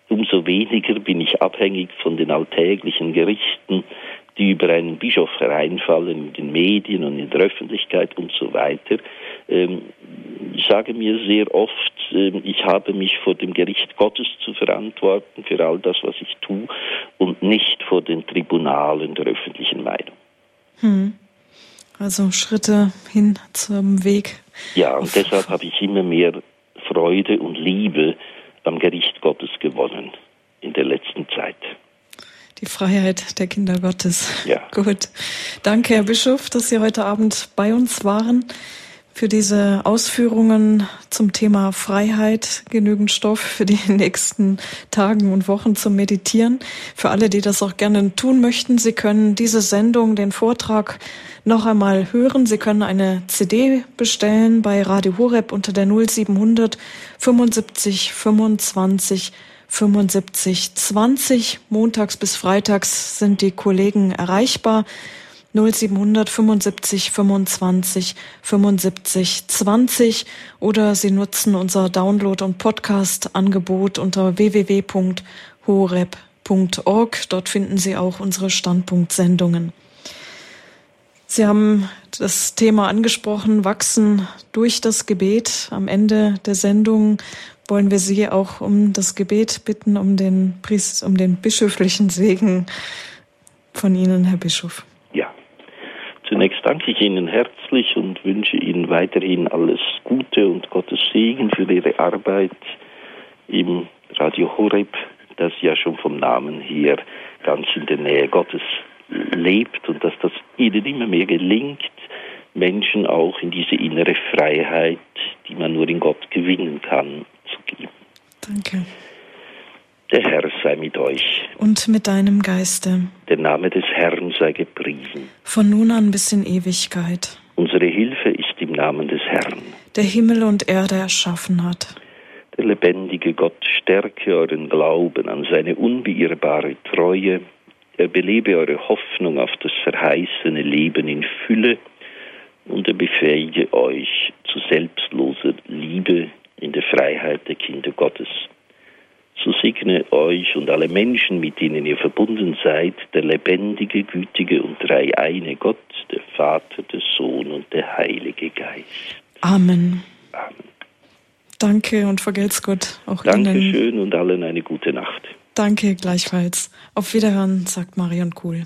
umso weniger bin ich abhängig von den alltäglichen Gerichten, die über einen Bischof hereinfallen in den Medien und in der Öffentlichkeit und so weiter. Ähm, ich sage mir sehr oft, ähm, ich habe mich vor dem Gericht Gottes zu verantworten für all das, was ich tue und nicht vor den Tribunalen der öffentlichen Meinung. Hm. Also Schritte hin zum Weg. Ja, und deshalb habe ich immer mehr Freude und Liebe am Gericht Gottes gewonnen in der letzten Zeit. Die Freiheit der Kinder Gottes. Ja. Gut. Danke, Herr Bischof, dass Sie heute Abend bei uns waren. Für diese Ausführungen zum Thema Freiheit genügend Stoff für die nächsten Tagen und Wochen zum Meditieren. Für alle, die das auch gerne tun möchten, Sie können diese Sendung, den Vortrag noch einmal hören. Sie können eine CD bestellen bei Radio Horeb unter der 0700 75 25 75 20. Montags bis freitags sind die Kollegen erreichbar. 0700 75 25 75 20 oder Sie nutzen unser Download- und Podcast-Angebot unter www.horeb.org. Dort finden Sie auch unsere Standpunktsendungen. Sie haben das Thema angesprochen, wachsen durch das Gebet. Am Ende der Sendung wollen wir Sie auch um das Gebet bitten, um den Priest, um den bischöflichen Segen von Ihnen, Herr Bischof. Ja. Zunächst danke ich Ihnen herzlich und wünsche Ihnen weiterhin alles Gute und Gottes Segen für Ihre Arbeit im Radio Horeb, das ja schon vom Namen her ganz in der Nähe Gottes lebt und dass das Ihnen immer mehr gelingt, Menschen auch in diese innere Freiheit, die man nur in Gott gewinnen kann, zu geben. Danke. Der Herr sei mit euch. Und mit deinem Geiste. Der Name des Herrn sei gepriesen. Von nun an bis in Ewigkeit. Unsere Hilfe ist im Namen des Herrn. Der Himmel und Erde erschaffen hat. Der lebendige Gott stärke euren Glauben an seine unbeirrbare Treue. Er belebe eure Hoffnung auf das verheißene Leben in Fülle und er befähige euch zu selbstloser Liebe in der Freiheit der Kinder Gottes. So segne euch und alle Menschen, mit denen ihr verbunden seid, der lebendige, gütige und dreieine Gott, der Vater, der Sohn und der Heilige Geist. Amen. Amen. Danke und vergelt's Gott auch Dankeschön Ihnen. und allen eine gute Nacht. Danke gleichfalls. Auf Wiederhören, sagt Marion Kuhl.